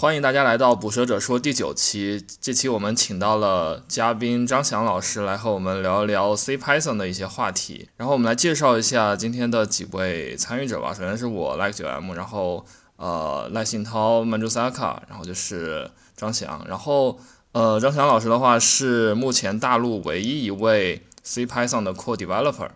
欢迎大家来到《捕蛇者说》第九期。这期我们请到了嘉宾张翔老师来和我们聊一聊 C Python 的一些话题。然后我们来介绍一下今天的几位参与者吧。首先是我 Like 九 M，然后呃赖信涛、曼珠萨卡，然后就是张翔。然后呃张翔老师的话是目前大陆唯一一位 C Python 的 Core Developer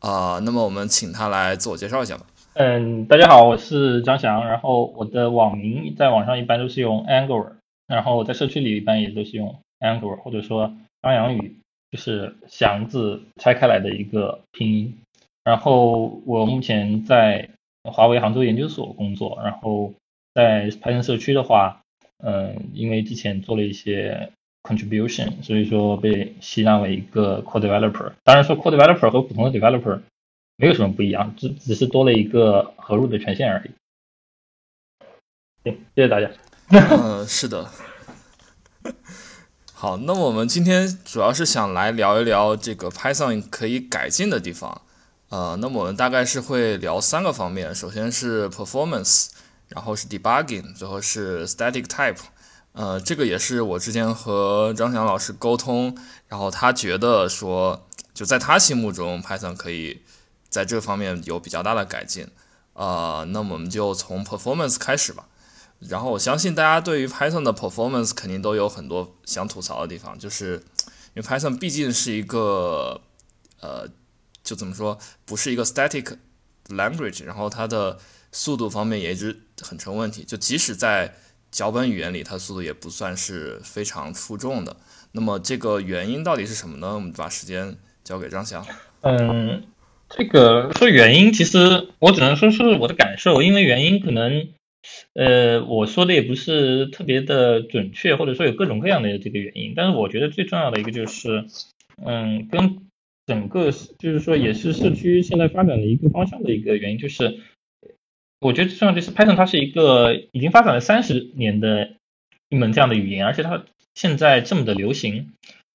啊。那么我们请他来自我介绍一下吧。嗯，大家好，我是张翔，然后我的网名在网上一般都是用 Angular，然后在社区里一般也都是用 Angular，或者说张阳宇，就是祥字拆开来的一个拼音。然后我目前在华为杭州研究所工作，然后在 Python 社区的话，嗯，因为之前做了一些 contribution，所以说被吸纳为一个 core developer。当然说 core developer 和普通的 developer。没有什么不一样，只只是多了一个合入的权限而已。行，谢谢大家。嗯，是的。好，那我们今天主要是想来聊一聊这个 Python 可以改进的地方。呃，那么我们大概是会聊三个方面，首先是 performance，然后是 debugging，最后是 static type。呃，这个也是我之前和张翔老师沟通，然后他觉得说，就在他心目中，Python 可以。在这方面有比较大的改进，呃，那我们就从 performance 开始吧。然后我相信大家对于 Python 的 performance 肯定都有很多想吐槽的地方，就是因为 Python 毕竟是一个，呃，就怎么说，不是一个 static language，然后它的速度方面也一直很成问题。就即使在脚本语言里，它速度也不算是非常出众的。那么这个原因到底是什么呢？我们把时间交给张翔。嗯。这个说原因，其实我只能说是我的感受，因为原因可能，呃，我说的也不是特别的准确，或者说有各种各样的这个原因。但是我觉得最重要的一个就是，嗯，跟整个就是说也是社区现在发展的一个方向的一个原因，就是我觉得重要就是 Python 它是一个已经发展了三十年的一门这样的语言，而且它现在这么的流行，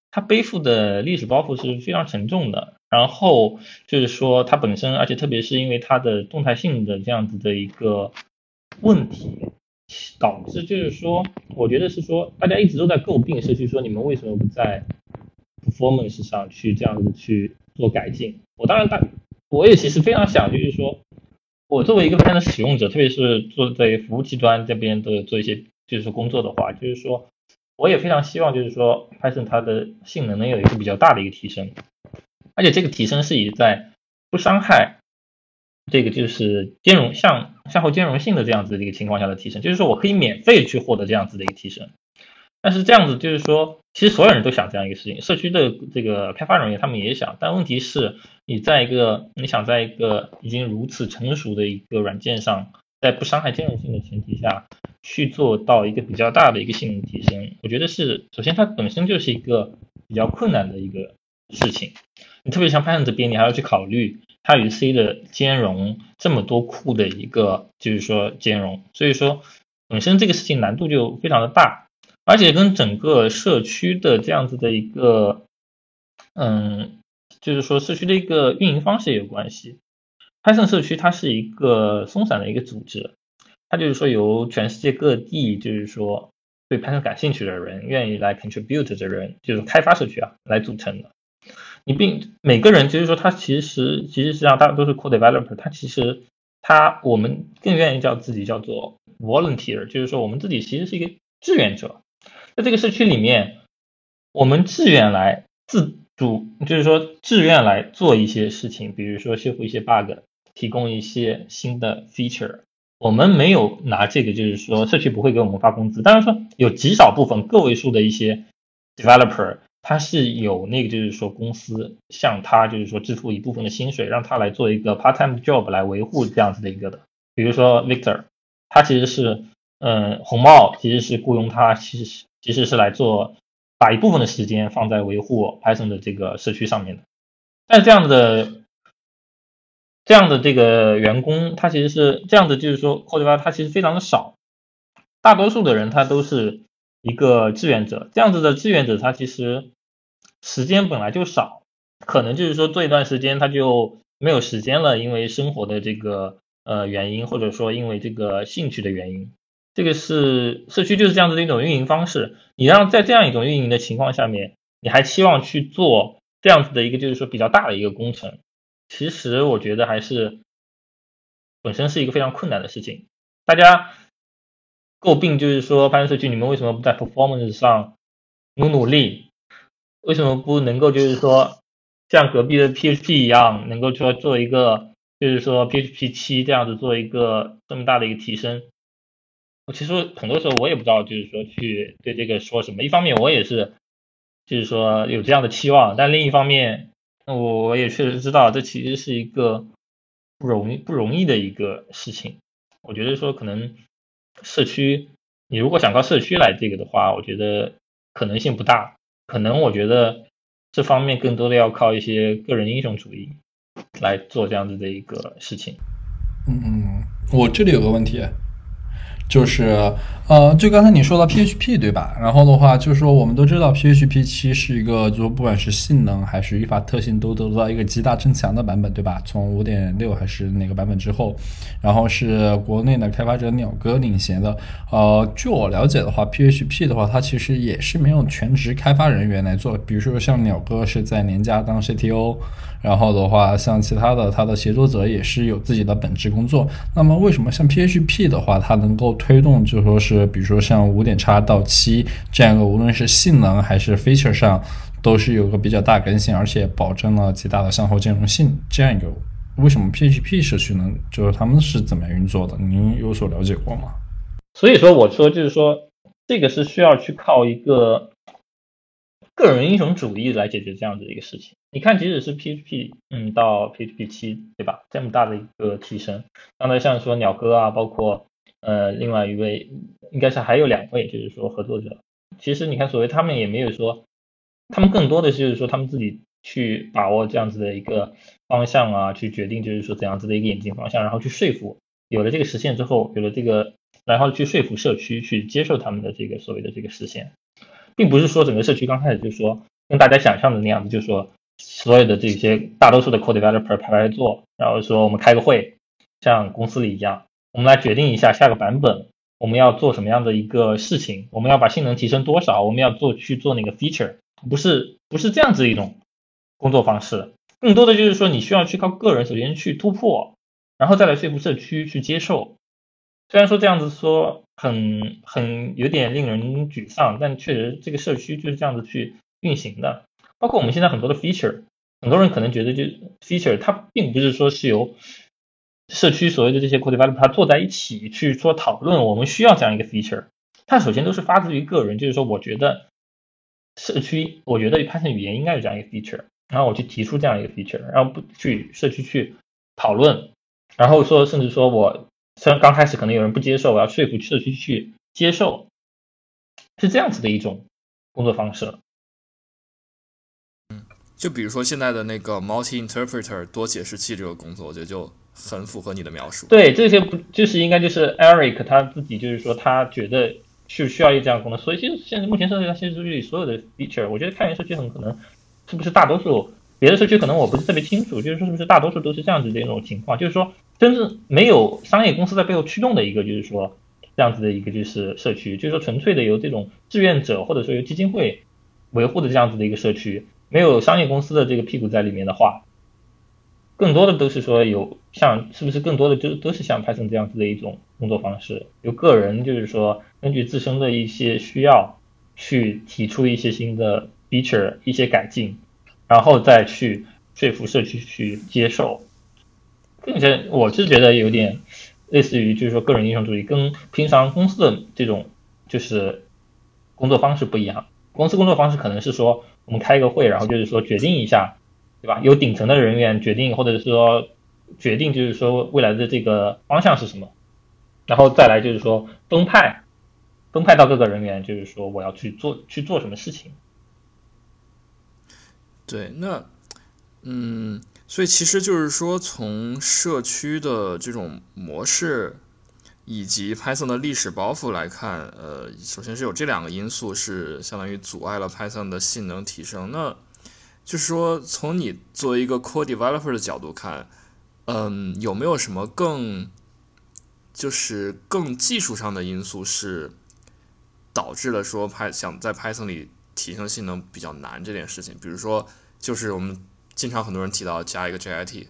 它背负的历史包袱是非常沉重的。然后就是说，它本身，而且特别是因为它的动态性的这样子的一个问题，导致就是说，我觉得是说，大家一直都在诟病社区，说你们为什么不在 performance 上去这样子去做改进？我当然大，我也其实非常想，就是说，我作为一个 Python 使用者，特别是做在服务器端这边的做一些就是工作的话，就是说，我也非常希望就是说，Python 它的性能能有一个比较大的一个提升。而且这个提升是以在不伤害这个就是兼容向向后兼容性的这样子的一个情况下的提升，就是说我可以免费去获得这样子的一个提升。但是这样子就是说，其实所有人都想这样一个事情，社区的这个开发人员他们也想，但问题是你在一个你想在一个已经如此成熟的一个软件上，在不伤害兼容性的前提下去做到一个比较大的一个性能提升，我觉得是首先它本身就是一个比较困难的一个事情。你特别像 Python 这边，你还要去考虑它与 C 的兼容，这么多库的一个就是说兼容，所以说本身这个事情难度就非常的大，而且跟整个社区的这样子的一个，嗯，就是说社区的一个运营方式也有关系。Python 社区它是一个松散的一个组织，它就是说由全世界各地就是说对 Python 感兴趣的人，愿意来 contribute 的人，就是开发社区啊来组成的。你并每个人就是说，他其实其实实际上大家都是 code developer，他其实他我们更愿意叫自己叫做 volunteer，就是说我们自己其实是一个志愿者，在这个社区里面，我们自愿来自主，就是说自愿来做一些事情，比如说修复一些 bug，提供一些新的 feature，我们没有拿这个，就是说社区不会给我们发工资，当然说有极少部分个位数的一些 developer。他是有那个，就是说公司向他就是说支付一部分的薪水，让他来做一个 part time job 来维护这样子的一个的。比如说 Victor，他其实是，嗯，红帽其实是雇佣他，其实是其实是来做，把一部分的时间放在维护 Python 的这个社区上面的。但这样的这样的这个员工，他其实是这样的，就是说或者说他其实非常的少，大多数的人他都是。一个志愿者，这样子的志愿者，他其实时间本来就少，可能就是说做一段时间他就没有时间了，因为生活的这个呃原因，或者说因为这个兴趣的原因。这个是社区就是这样子的一种运营方式。你让在这样一种运营的情况下面，你还期望去做这样子的一个就是说比较大的一个工程，其实我觉得还是本身是一个非常困难的事情。大家诟病就是说，拍社区你们为什么不在 performance 上努努力？为什么不能够就是说像隔壁的 PHP 一样，能够说做一个就是说 PHP 七这样子做一个这么大的一个提升？我其实很多时候我也不知道，就是说去对这个说什么。一方面我也是，就是说有这样的期望，但另一方面，我我也确实知道这其实是一个不容易不容易的一个事情。我觉得说可能社区，你如果想靠社区来这个的话，我觉得可能性不大。可能我觉得这方面更多的要靠一些个人英雄主义来做这样子的一个事情。嗯，我这里有个问题。就是，呃，就刚才你说到 PHP 对吧？然后的话，就是说我们都知道 PHP 七是一个，就不管是性能还是语法特性都得到一个极大增强的版本，对吧？从五点六还是哪个版本之后，然后是国内的开发者鸟哥领衔的。呃，据我了解的话，PHP 的话，它其实也是没有全职开发人员来做，比如说像鸟哥是在年家当 CTO。然后的话，像其他的，它的协作者也是有自己的本职工作。那么，为什么像 PHP 的话，它能够推动，就说是，比如说像五点叉到七这样一个，无论是性能还是 feature 上，都是有个比较大更新，而且保证了极大的向后兼容性这样一个。为什么 PHP 社区能，就是他们是怎么运作的？您有所了解过吗？所以说，我说就是说，这个是需要去靠一个。个人英雄主义来解决这样子的一个事情。你看，即使是 PHP，嗯，到 PHP 七，对吧？这么大的一个提升，刚才像说鸟哥啊，包括呃另外一位，应该是还有两位，就是说合作者。其实你看，所谓他们也没有说，他们更多的就是说他们自己去把握这样子的一个方向啊，去决定就是说怎样子的一个演进方向，然后去说服，有了这个实现之后，有了这个，然后去说服社区去接受他们的这个所谓的这个实现。并不是说整个社区刚开始就说跟大家想象的那样子，就说所有的这些大多数的 code developer 排排坐，然后说我们开个会，像公司里一样，我们来决定一下下个版本我们要做什么样的一个事情，我们要把性能提升多少，我们要做去做那个 feature，不是不是这样子一种工作方式，更多的就是说你需要去靠个人首先去突破，然后再来说服社区去接受。虽然说这样子说很很有点令人沮丧，但确实这个社区就是这样子去运行的。包括我们现在很多的 feature，很多人可能觉得就 feature 它并不是说是由社区所谓的这些 code developer 坐在一起去做讨论，我们需要这样一个 feature。它首先都是发自于个人，就是说我觉得社区，我觉得 Python 语言应该有这样一个 feature，然后我去提出这样一个 feature，然后不去社区去讨论，然后说甚至说我。虽然刚开始可能有人不接受，我要说服社区去接受，是这样子的一种工作方式。就比如说现在的那个 multi interpreter 多解释器这个工作，我觉得就很符合你的描述。对，这些不就是应该就是 Eric 他自己就是说他觉得是需要一这样功能，所以其实现在目前社区现实数据里所有的 feature，我觉得开源社区很可能是不是大多数。别的社区可能我不是特别清楚，就是说是不是大多数都是这样子的一种情况，就是说真正没有商业公司在背后驱动的一个，就是说这样子的一个就是社区，就是说纯粹的由这种志愿者或者说由基金会维护的这样子的一个社区，没有商业公司的这个屁股在里面的话，更多的都是说有像是不是更多的就都是像 Python 这样子的一种工作方式，由个人就是说根据自身的一些需要去提出一些新的 feature 一些改进。然后再去说服社区去接受，并且我是觉得有点类似于就是说个人英雄主义，跟平常公司的这种就是工作方式不一样。公司工作方式可能是说我们开一个会，然后就是说决定一下，对吧？由顶层的人员决定，或者是说决定就是说未来的这个方向是什么，然后再来就是说分派，分派到各个人员，就是说我要去做去做什么事情。对，那，嗯，所以其实就是说，从社区的这种模式以及 Python 的历史包袱来看，呃，首先是有这两个因素是相当于阻碍了 Python 的性能提升。那就是说，从你作为一个 Core Developer 的角度看，嗯，有没有什么更就是更技术上的因素是导致了说拍想在 Python 里提升性能比较难这件事情。比如说，就是我们经常很多人提到加一个 JIT，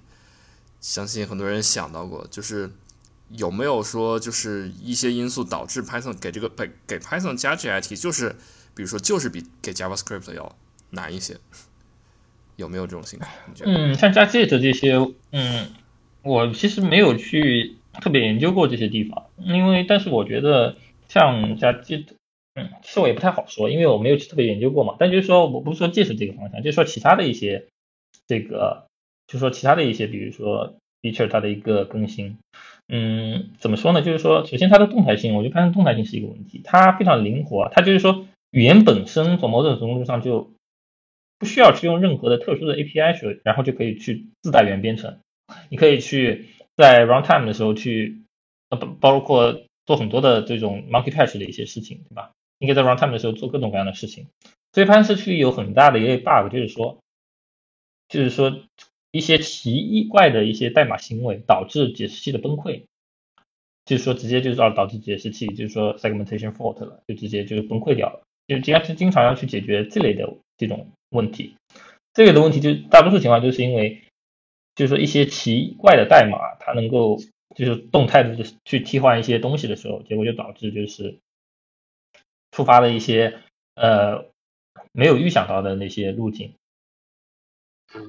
相信很多人想到过，就是有没有说就是一些因素导致 Python 给这个给给 Python 加 JIT，就是比如说就是比给 JavaScript 要难一些，有没有这种情况？嗯，像加 Git 这些，嗯，我其实没有去特别研究过这些地方，因为但是我觉得像加 Git，嗯，其实我也不太好说，因为我没有去特别研究过嘛。但就是说，我不是说 Git 这个方向，就是说其他的一些这个，就说其他的一些，比如说 feature 它的一个更新，嗯，怎么说呢？就是说，首先它的动态性，我觉得它的动态性是一个问题，它非常灵活，它就是说语言本身从某种程度上就不需要去用任何的特殊的 API 去，然后就可以去自带原编程。你可以去在 runtime 的时候去，呃，包包括做很多的这种 monkey patch 的一些事情，对吧？你可以在 runtime 的时候做各种各样的事情。所以 Python 社区有很大的一个 bug，就是说，就是说一些奇怪的一些代码行为导致解释器的崩溃，就是说直接就是导导致解释器就是说 segmentation fault 了，就直接就是崩溃掉了。就经常经常要去解决这类的这种问题，这个的问题就大多数情况就是因为，就是说一些奇怪的代码，它能够就是动态的去替换一些东西的时候，结果就导致就是触发了一些呃没有预想到的那些路径。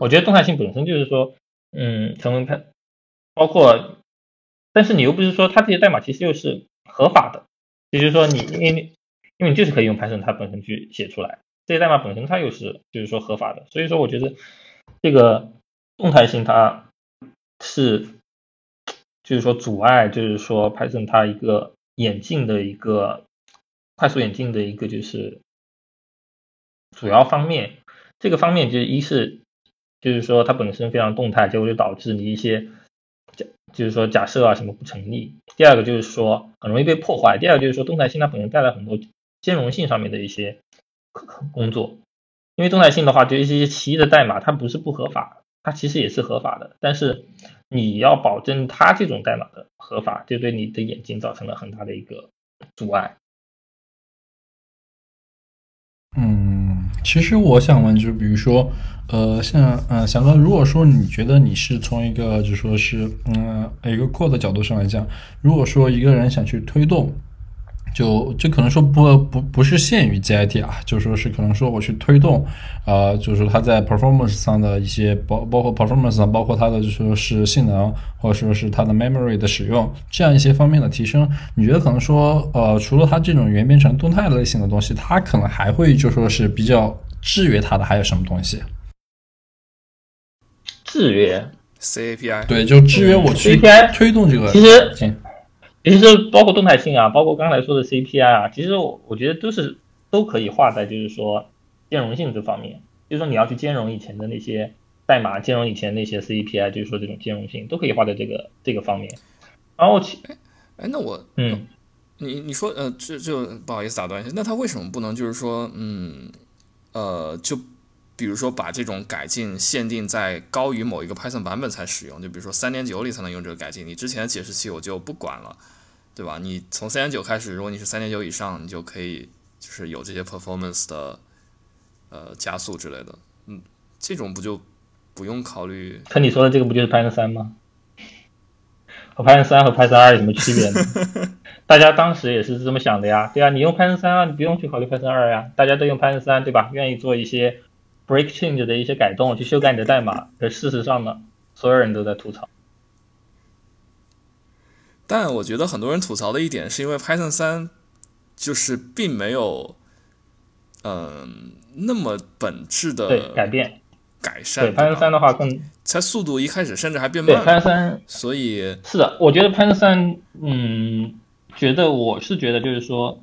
我觉得动态性本身就是说，嗯，成为它包括，但是你又不是说它这些代码其实又是合法的，也就是说你因为因为你就是可以用 Python 它本身去写出来，这些代码本身它又是就是说合法的，所以说我觉得这个动态性它是就是说阻碍，就是说 Python 它一个演进的一个快速演进的一个就是主要方面，这个方面就是一是就是说它本身非常动态，结果就导致你一些假就是说假设啊什么不成立。第二个就是说很容易被破坏，第二个就是说动态性它本身带来很多兼容性上面的一些工作，因为动态性的话，就一些奇异的代码，它不是不合法，它其实也是合法的，但是你要保证它这种代码的合法，就对你的眼睛造成了很大的一个阻碍。其实我想问，就是比如说，呃，像呃，翔哥，如果说你觉得你是从一个就说是嗯一个扩的角度上来讲，如果说一个人想去推动。就就可能说不不不是限于 GIT 啊，就说是可能说我去推动，呃，就是说它在 performance 上的一些包包括 performance 上，包括它的就说是性能，或者说是它的 memory 的使用，这样一些方面的提升，你觉得可能说呃，除了它这种原编程动态类型的东西，它可能还会就说是比较制约它的还有什么东西？制约？CAPI 对，就制约我去推动这个其实行其实包括动态性啊，包括刚才说的 CPI 啊，其实我我觉得都是都可以画在就是说兼容性这方面，就是说你要去兼容以前的那些代码，兼容以前那些 CPI，就是说这种兼容性都可以画在这个这个方面。然后其哎，那我嗯，你你说呃，这就不好意思打断一下，那他为什么不能就是说，嗯，呃，就比如说把这种改进限定在高于某一个 Python 版本才使用，就比如说三点九里才能用这个改进，你之前的解释器我就不管了，对吧？你从三点九开始，如果你是三点九以上，你就可以就是有这些 performance 的呃加速之类的，嗯，这种不就不用考虑？可你说的这个不就是 Python 三吗？和 Python 三和 Python 二有什么区别呢？大家当时也是这么想的呀，对啊，你用 Python 三啊，你不用去考虑 Python 二呀，大家都用 Python 三，对吧？愿意做一些 break change 的一些改动，去修改你的代码。可事实上呢，所有人都在吐槽。但我觉得很多人吐槽的一点是因为 Python 三就是并没有，嗯、那么本质对，的改变。改善。对 Python 三的话更它速度一开始甚至还变对慢，Python 三所以是的，我觉得 Python 三，嗯，觉得我是觉得就是说，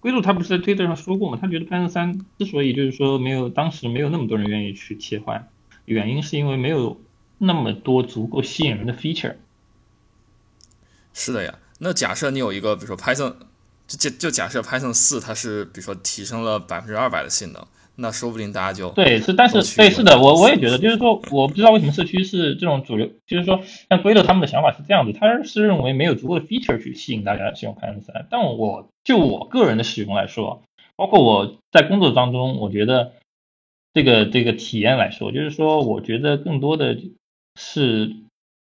归路他不是在推特上说过嘛，他觉得 Python 三之所以就是说没有当时没有那么多人愿意去切换，原因是因为没有那么多足够吸引人的 feature。是的呀。那假设你有一个，比如说 Python，就就就假设 Python 四它是比如说提升了百分之二百的性能，那说不定大家就对是，但是对是的，我我也觉得，就是说我不知道为什么社区是这种主流，就是说像 Gradle 他们的想法是这样子，他是认为没有足够的 feature 去吸引大家使用 Python 三，但我就我个人的使用来说，包括我在工作当中，我觉得这个这个体验来说，就是说我觉得更多的是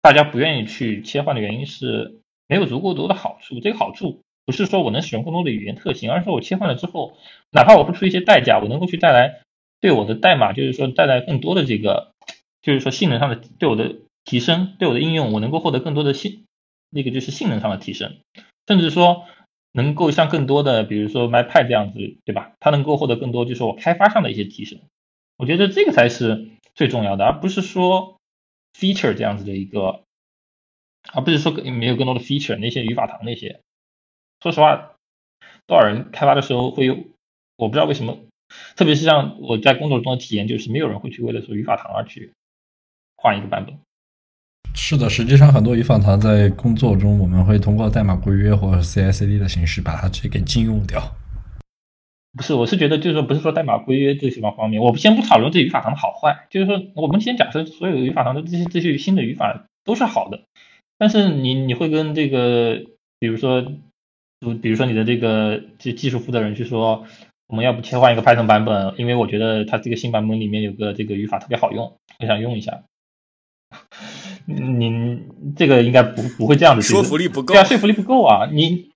大家不愿意去切换的原因是没有足够多的好处，这个好处。不是说我能使用更多的语言特性，而是说我切换了之后，哪怕我付出一些代价，我能够去带来对我的代码，就是说带来更多的这个，就是说性能上的对我的提升，对我的应用，我能够获得更多的性，那个就是性能上的提升，甚至说能够像更多的，比如说 MyPy 这样子，对吧？它能够获得更多，就是我开发上的一些提升。我觉得这个才是最重要的，而不是说 feature 这样子的一个，而不是说没有更多的 feature 那些语法堂那些。说实话，多少人开发的时候会有，我不知道为什么，特别是像我在工作中的体验，就是没有人会去为了说语法堂而去换一个版本。是的，实际上很多语法堂在工作中，我们会通过代码规约或者 CI/CD 的形式把它直接给禁用掉。不是，我是觉得就是说，不是说代码规约这些方方面，我们先不讨论这语法堂的好坏，就是说，我们先假设所有语法堂的这些这些新的语法都是好的，但是你你会跟这个，比如说。就比如说你的这个技技术负责人去说，我们要不切换一个 Python 版本，因为我觉得它这个新版本里面有个这个语法特别好用，我想用一下。您这个应该不不会这样子，说服力不够，对啊，说服力不够啊。你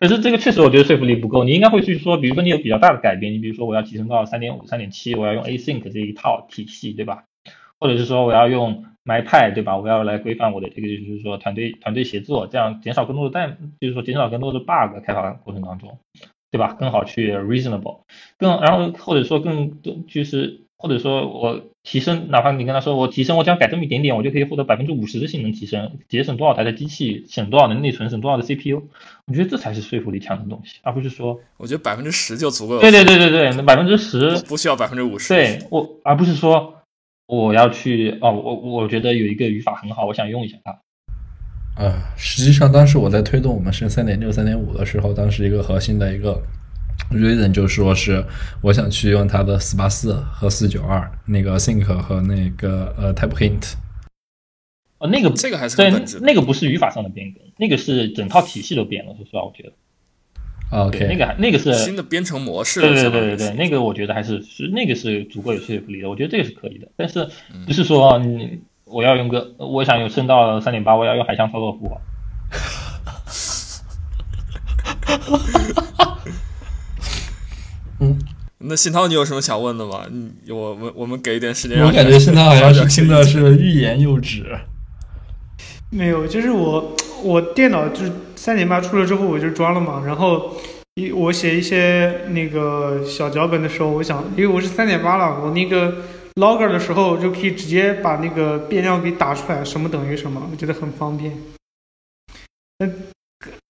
可是这个确实我觉得说服力不够，你应该会去说，比如说你有比较大的改变，你比如说我要提升到三点五、三点七，我要用 Async 这一套体系，对吧？或者是说我要用。MyPy 对吧？我要来规范我的这个，就是说团队团队协作，这样减少更多的代，就是说减少更多的 bug 开发过程当中，对吧？更好去 reasonable，更然后或者说更多就是或者说我提升，哪怕你跟他说我提升，我只要改这么一点点，我就可以获得百分之五十的性能提升，节省多少台的机器，省多少的内存，省多少的 CPU，我觉得这才是说服力强的东西，而不是说我觉得百分之十就足够了。对对对对对，那百分之十不需要百分之五十。对我，而不是说。我要去哦，我我觉得有一个语法很好，我想用一下它。呃，实际上当时我在推动我们升三点六、三点五的时候，当时一个核心的一个 reason 就说是我想去用它的四八四和四九二那个 think 和那个呃 type hint。哦，那个这个还是对，那个不是语法上的变更，那个是整套体系都变了。说实话，我觉得。OK，那个那个是新的编程模式。对对对对对，那个我觉得还是是那个是足够有说服力的，我觉得这个是可以的。但是不是说你我要用个我想用升到三点八，我要用海象操作符。嗯，那信涛，你有什么想问的吗？嗯，我我我们给一点时间。我感觉信涛好像是听的是欲言又止。没有，就是我我电脑就是三点八出了之后我就装了嘛，然后一我写一些那个小脚本的时候，我想，因为我是三点八了，我那个 logger 的时候就可以直接把那个变量给打出来，什么等于什么，我觉得很方便。嗯，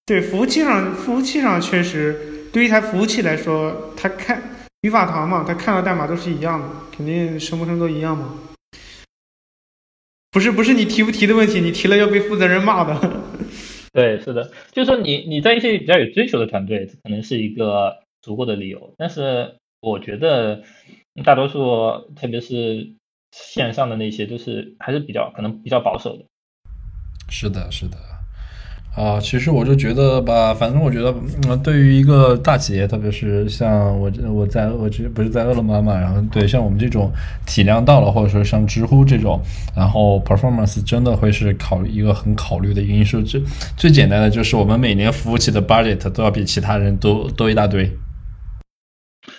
对，服务器上服务器上确实，对于一台服务器来说，它看语法堂嘛，它看到代码都是一样的，肯定生不生都一样嘛。不是不是你提不提的问题，你提了要被负责人骂的。对，是的，就是说你你在一些比较有追求的团队，可能是一个足够的理由。但是我觉得大多数，特别是线上的那些，都是还是比较可能比较保守的。是的，是的。啊，其实我就觉得吧，反正我觉得，嗯，对于一个大企业，特别是像我，我在我这不是在饿了么嘛，然后对像我们这种体量到了，或者说像知乎这种，然后 performance 真的会是考虑一个很考虑的因素。最最简单的就是我们每年服务器的 budget 都要比其他人多多一大堆。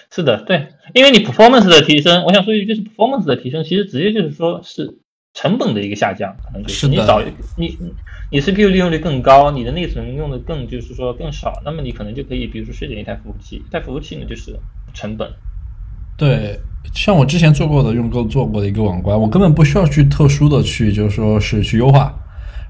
是的，对，因为你 performance 的提升，我想说一句，就是 performance 的提升，其实直接就是说是。成本的一个下降，可能就是你找你你 CPU 利用率更高，你的内存用的更就是说更少，那么你可能就可以，比如说削减一台服务器，一台服务器呢就是成本。对，像我之前做过的用过做过的一个网关，我根本不需要去特殊的去，就是说是去优化。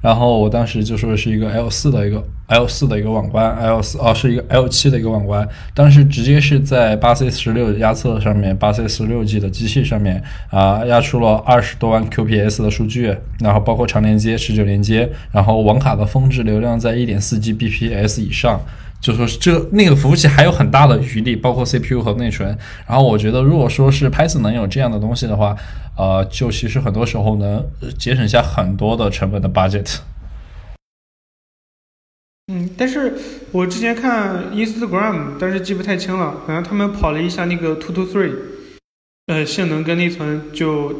然后我当时就说是一个 L 四的一个 L 四的一个网关，L 四哦是一个 L 七的一个网关，当时直接是在八 C 十六压测上面，八 C 十六 G 的机器上面啊压出了二十多万 QPS 的数据，然后包括长连接、持久连接，然后网卡的峰值流量在一点四 Gbps 以上，就说这那个服务器还有很大的余力，包括 CPU 和内存。然后我觉得，如果说是 Python 能有这样的东西的话，呃，就其实很多时候能节省下很多的成本的 budget。嗯，但是我之前看 Instagram，但是记不太清了，好像他们跑了一下那个 Two to Three，呃，性能跟内存就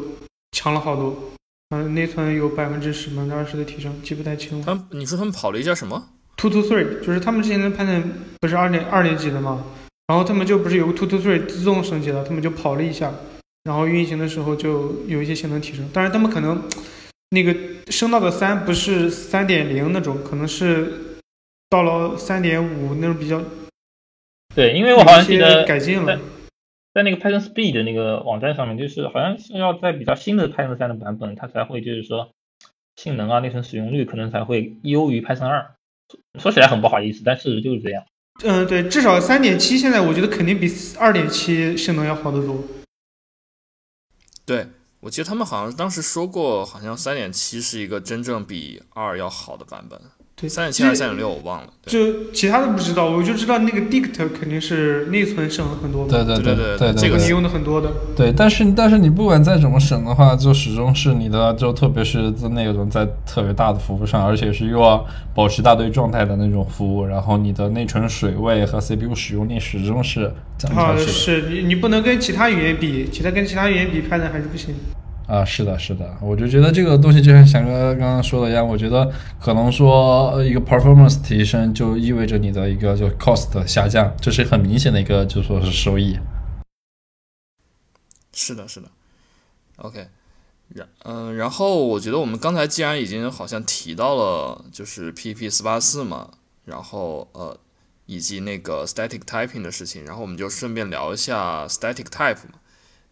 强了好多，嗯，内存有百分之十、百分之二十的提升，记不太清了。他们你说他们跑了一下什么？Two to Three 就是他们之前的 Python 不是二点二点几的吗？然后他们就不是有个 Two to Three 自动升级了，他们就跑了一下，然后运行的时候就有一些性能提升。当然他们可能那个升到的三不是三点零那种，可能是到了三点五那种比较对，因为我好像记得改进了。在那个 Python Speed 的那个网站上面，就是好像是要在比较新的 Python 三的版本，它才会就是说性能啊、内存使用率可能才会优于 Python 二。说起来很不好意思，但事实就是这样。嗯，对，至少三点七现在我觉得肯定比二点七性能要好得多。对我记得他们好像当时说过，好像三点七是一个真正比二要好的版本。对，三点七还是三点六我忘了。就其他的不知道，我就知道那个 Dict 肯定是内存省了很多嘛，对对对对对对这个你用的很多的。对，但是但是你不管再怎么省的话，就始终是你的，就特别是在那种在特别大的服务上，而且是又要保持大堆状态的那种服务，然后你的内存水位和 CPU 使用率始终是降啊，下去的。是你你不能跟其他语言比，其他跟其他语言比，Python 还是不行。啊，是的，是的，我就觉得这个东西就像翔哥刚刚说的一样，我觉得可能说一个 performance 提升就意味着你的一个就 cost 下降，这是很明显的一个就说是收益。是的，是的。OK，然嗯、然后我觉得我们刚才既然已经好像提到了就是 PP 四八四嘛，然后呃以及那个 static typing 的事情，然后我们就顺便聊一下 static type 嘛。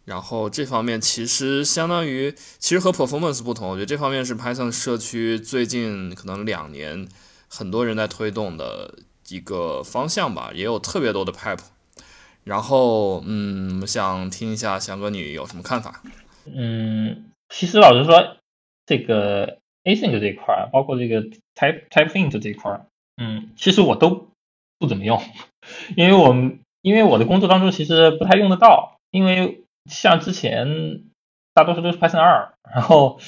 然后这方面其实相当于，其实和 performance 不同，我觉得这方面是 Python 社区最近可能两年很多人在推动的一个方向吧，也有特别多的 pipe。然后，嗯，想听一下翔哥你有什么看法？嗯，其实老实说，这个 async 这一块儿，包括这个 type type hint 这一块儿，嗯，其实我都不怎么用，因为我们因为我的工作当中其实不太用得到，因为像之前大多数都是 Python 二，然后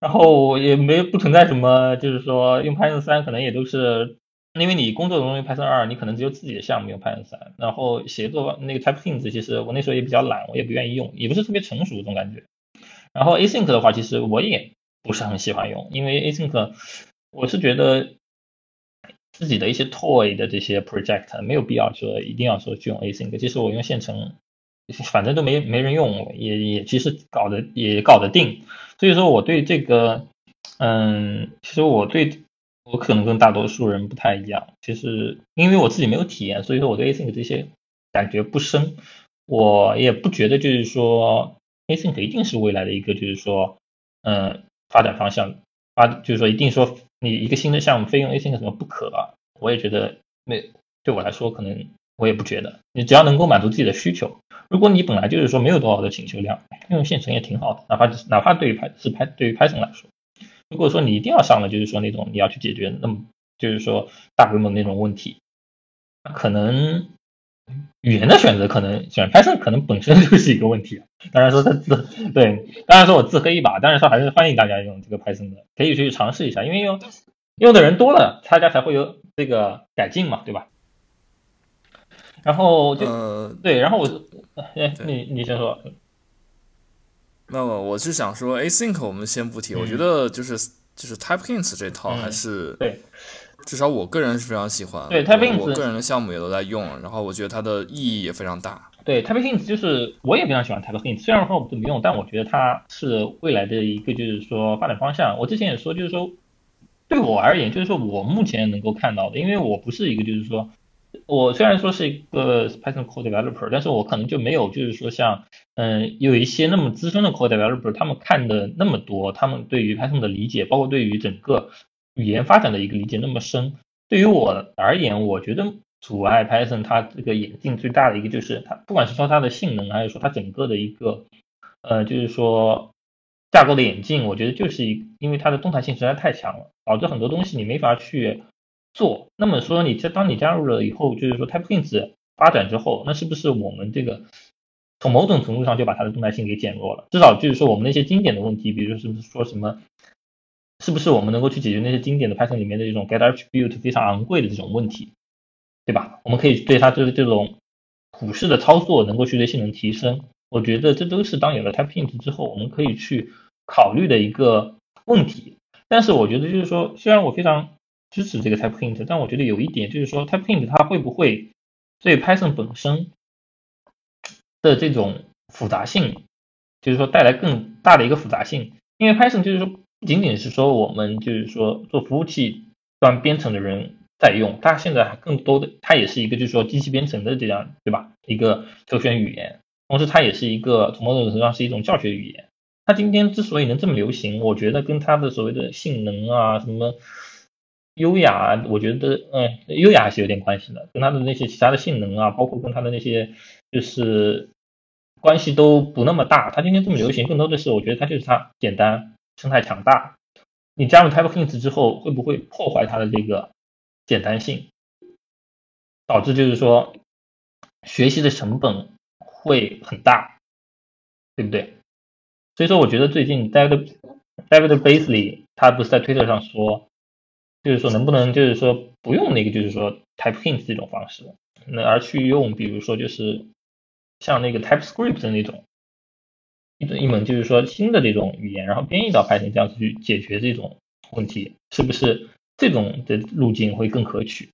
然后也没不存在什么，就是说用 Python 三可能也都是。因为你工作中用 Python 二，你可能只有自己的项目用 Python 三，然后写作那个 type int 其实我那时候也比较懒，我也不愿意用，也不是特别成熟这种感觉。然后 async 的话，其实我也不是很喜欢用，因为 async 我是觉得自己的一些 toy 的这些 project 没有必要说一定要说去用 async。其实我用现成，反正都没没人用，也也其实搞得也搞得定。所以说我对这个，嗯，其实我对我可能跟大多数人不太一样。其实因为我自己没有体验，所以说我对 async 这些感觉不深。我也不觉得就是说 async 一定是未来的一个就是说，嗯，发展方向。发就是说一定说你一个新的项目非用 async 什么不可？我也觉得没对我来说可能我也不觉得。你只要能够满足自己的需求，如果你本来就是说没有多少的请求量，用现成也挺好的。哪怕哪怕对于 Py 是 Py 对于 Python 来说，如果说你一定要上了，就是说那种你要去解决那么就是说大规模的那种问题，可能语言的选择可能选 Python 可能本身就是一个问题。当然说他自对，当然说我自黑一把，当然说还是欢迎大家用这个 Python 的，可以去尝试一下，因为用用的人多了，大家才会有这个改进嘛，对吧？然后就、呃，对，然后我哎，对你你先说，那么我是想说，async 我们先不提，我觉得就是就是 type hints 这套还是嗯对，至少我个人是非常喜欢。对 type 我 hints 我个人的项目也都在用，然后我觉得它的意义也非常大。对 Type Hints 就是我也非常喜欢 Type Hints，虽然说我不怎么用，但我觉得它是未来的一个就是说发展方向。我之前也说，就是说对我而言，就是说我目前能够看到的，因为我不是一个就是说，我虽然说是一个 Python Code Developer，但是我可能就没有就是说像嗯有一些那么资深的 Code Developer，他们看的那么多，他们对于 Python 的理解，包括对于整个语言发展的一个理解那么深。对于我而言，我觉得阻碍 Python 它这个演进最大的一个就是它，不管是说它的性能，还是说它整个的一个呃，就是说架构的演进，我觉得就是一因为它的动态性实在太强了，导致很多东西你没法去做。那么说你这当你加入了以后，就是说 TypeHints 发展之后，那是不是我们这个从某种程度上就把它的动态性给减弱了？至少就是说我们那些经典的问题，比如说是说什么，是不是我们能够去解决那些经典的 Python 里面的这种 get attribute 非常昂贵的这种问题，对吧？我们可以对它这这种普式的操作能够去对性能提升。我觉得这都是当有了 TypeHint 之后，我们可以去考虑的一个问题。但是我觉得就是说，虽然我非常支持这个 TypeHint，但我觉得有一点就是说，TypeHint 它会不会对 Python 本身的这种复杂性，就是说带来更大的一个复杂性？因为 Python 就是说，不仅仅是说我们就是说做服务器端编程的人在用，它现在还更多的它也是一个就是说机器编程的这样对吧？一个首选语言。同时，它也是一个从某种程度上是一种教学语言。它今天之所以能这么流行，我觉得跟它的所谓的性能啊、什么优雅，我觉得嗯，优雅还是有点关系的。跟它的那些其他的性能啊，包括跟它的那些就是关系都不那么大。它今天这么流行，更多的是我觉得它就是它简单、生态强大。你加入 TypeHints 之后，会不会破坏它的这个简单性，导致就是说学习的成本？会很大，对不对？所以说，我觉得最近 David David Basley 他不是在推特上说，就是说能不能就是说不用那个就是说 TypeHint 这种方式，那而去用比如说就是像那个 TypeScript 的那种一一门就是说新的这种语言，然后编译到 Python 这样子去解决这种问题，是不是这种的路径会更可取？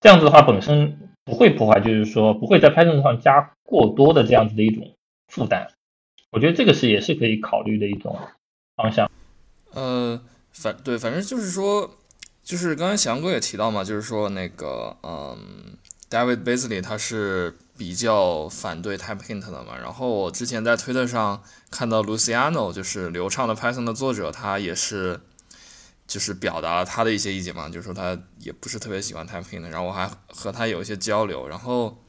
这样子的话，本身。不会破坏，就是说不会在 Python 上加过多的这样子的一种负担，我觉得这个是也是可以考虑的一种方向。呃，反对，反正就是说，就是刚才翔哥也提到嘛，就是说那个，嗯，David Basley 他是比较反对 TypeHint 的嘛。然后我之前在推特上看到 Luciano，就是流畅的 Python 的作者，他也是。就是表达了他的一些意见嘛，就是说他也不是特别喜欢 TypeHint，然后我还和他有一些交流，然后，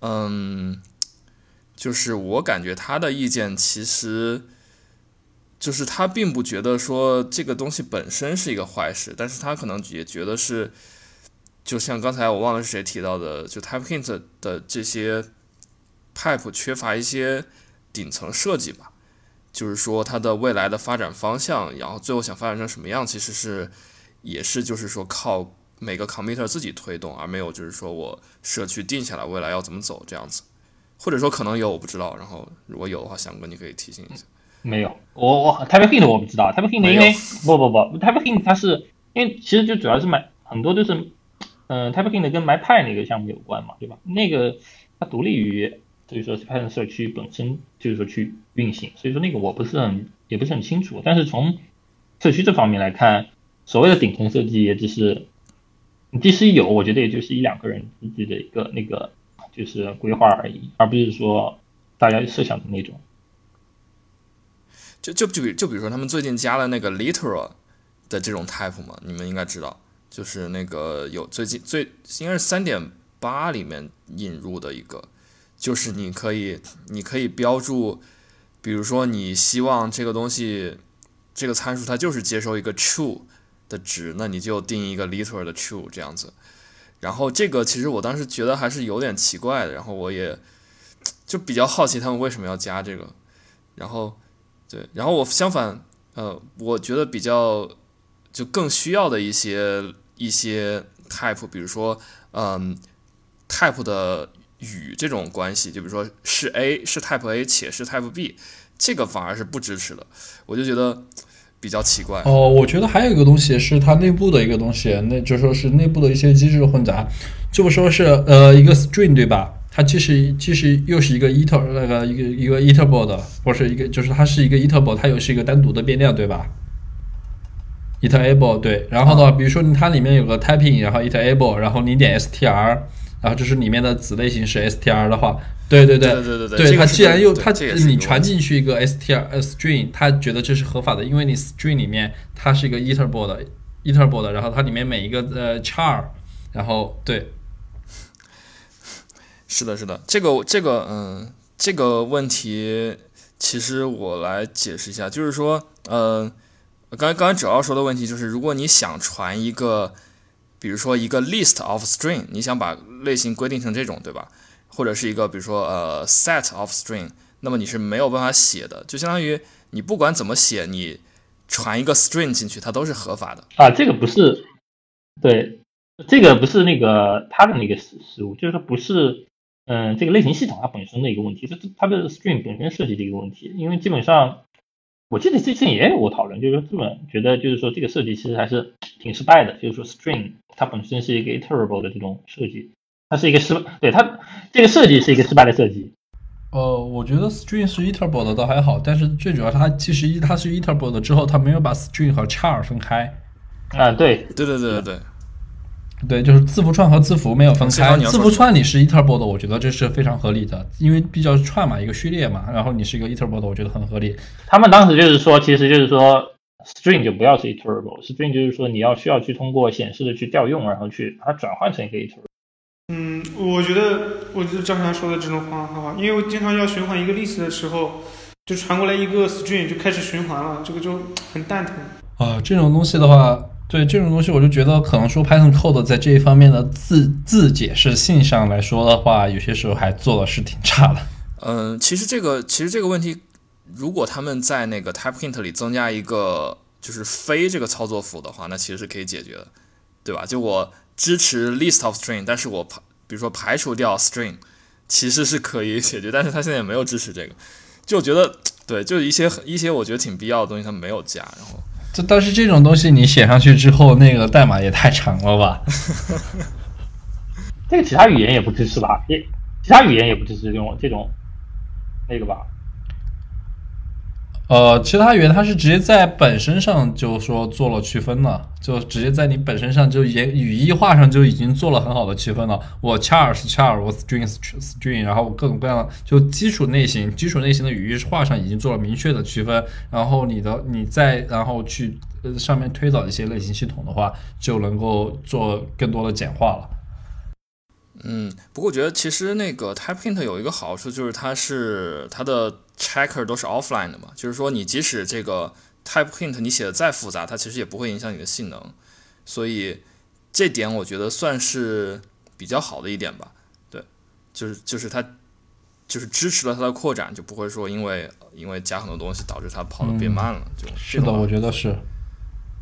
嗯，就是我感觉他的意见其实，就是他并不觉得说这个东西本身是一个坏事，但是他可能也觉得是，就像刚才我忘了是谁提到的，就 TypeHint 的这些 pipe 缺乏一些顶层设计吧。就是说它的未来的发展方向，然后最后想发展成什么样，其实是也是就是说靠每个 committer 自己推动，而没有就是说我社区定下来未来要怎么走这样子，或者说可能有我不知道，然后如果有的话，翔哥你可以提醒一下。没有，我我 TypeHint 我不知道，TypeHint 因为不不不，TypeHint 它是因为其实就主要是买很多就是嗯 TypeHint 跟 MyPy 那个项目有关嘛，对吧？那个它独立于。所以说，Python 社区本身就是说去运行，所以说那个我不是很也不是很清楚。但是从社区这方面来看，所谓的顶层设计也只是，即使有，我觉得也就是一两个人自己的一个那个就是规划而已，而不是说大家设想的那种。就就就比就比如说他们最近加了那个 literal 的这种 type 嘛，你们应该知道，就是那个有最近最应该是三点八里面引入的一个。就是你可以，你可以标注，比如说你希望这个东西，这个参数它就是接收一个 true 的值，那你就定一个 literal 的 true 这样子。然后这个其实我当时觉得还是有点奇怪的，然后我也就比较好奇他们为什么要加这个。然后对，然后我相反，呃，我觉得比较就更需要的一些一些 type，比如说嗯 type 的。与这种关系，就比如说是 A 是 Type A 且是 Type B，这个反而是不支持的，我就觉得比较奇怪。哦，我觉得还有一个东西是它内部的一个东西，那就说是内部的一些机制混杂，就说是呃一个 String 对吧？它既是既是又是一个 iter 那个一个一个 iterable 的，或是一个就是它是一个 iterable，它又是一个单独的变量对吧？iterable 对，然后呢，比如说它里面有个 typing，然后 iterable，然后你点 str。然后就是里面的子类型是 str 的话，对对对对对对，它既然又它你传进去一个 str string，它觉得这是合法的，因为你 string 里面它是一个 iterable 的 iterable 的，然后它里面每一个呃 char，然后对，是的，是的，这个这个嗯，这个问题其实我来解释一下，就是说，呃，刚才刚才主要说的问题就是，如果你想传一个比如说一个 list of string，你想把类型规定成这种，对吧？或者是一个比如说呃 set of string，那么你是没有办法写的，就相当于你不管怎么写，你传一个 string 进去，它都是合法的。啊，这个不是，对，这个不是那个它的那个失失误，就是说不是，嗯，这个类型系统它本身的一个问题，是它的 string 本身设计的一个问题，因为基本上。我记得之前也有过讨论，就是说日本觉得就是说这个设计其实还是挺失败的，就是说 string 它本身是一个 iterable 的这种设计，它是一个失，对它这个设计是一个失败的设计。呃，我觉得 string 是 iterable 的倒还好，但是最主要它其实一它是 iterable 的之后，它没有把 string 和 char 分开。啊，对，对对对对对。对，就是字符串和字符没有分开。字符串你是 iterable 的，我觉得这是非常合理的，因为比较串嘛，一个序列嘛。然后你是一个 iterable 的，我觉得很合理。他们当时就是说，其实就是说，string 就不要是 iterable，string 就是说你要需要去通过显示的去调用，然后去把它转换成一个 iterable。嗯，我觉得，我觉得张强说的这种方法很好，因为我经常要循环一个 list 的时候，就传过来一个 string 就开始循环了，这个就很蛋疼。啊，这种东西的话。对这种东西，我就觉得可能说 Python code 在这一方面的字字解释性上来说的话，有些时候还做的是挺差的。嗯，其实这个其实这个问题，如果他们在那个 type hint 里增加一个就是非这个操作符的话，那其实是可以解决的，对吧？就我支持 list of string，但是我排比如说排除掉 string，其实是可以解决，但是他现在也没有支持这个，就觉得对，就一些一些我觉得挺必要的东西他没有加，然后。这但是这种东西你写上去之后，那个代码也太长了吧？这个其他语言也不支持吧？也其他语言也不支持用这种那个吧？呃，其他语言它是直接在本身上就说做了区分了，就直接在你本身上就言语义化上就已经做了很好的区分了。我 char 是 char，我 string 是 string，然后各种各样的就基础类型、基础类型的语义化上已经做了明确的区分。然后你的你再然后去呃上面推导一些类型系统的话，就能够做更多的简化了。嗯，不过我觉得其实那个 TypeInt 有一个好处，就是它是它的 checker 都是 offline 的嘛，就是说你即使这个 type hint 你写的再复杂，它其实也不会影响你的性能，所以这点我觉得算是比较好的一点吧。对，就是就是它就是支持了它的扩展，就不会说因为因为加很多东西导致它跑的变慢了。就是的，我觉得是。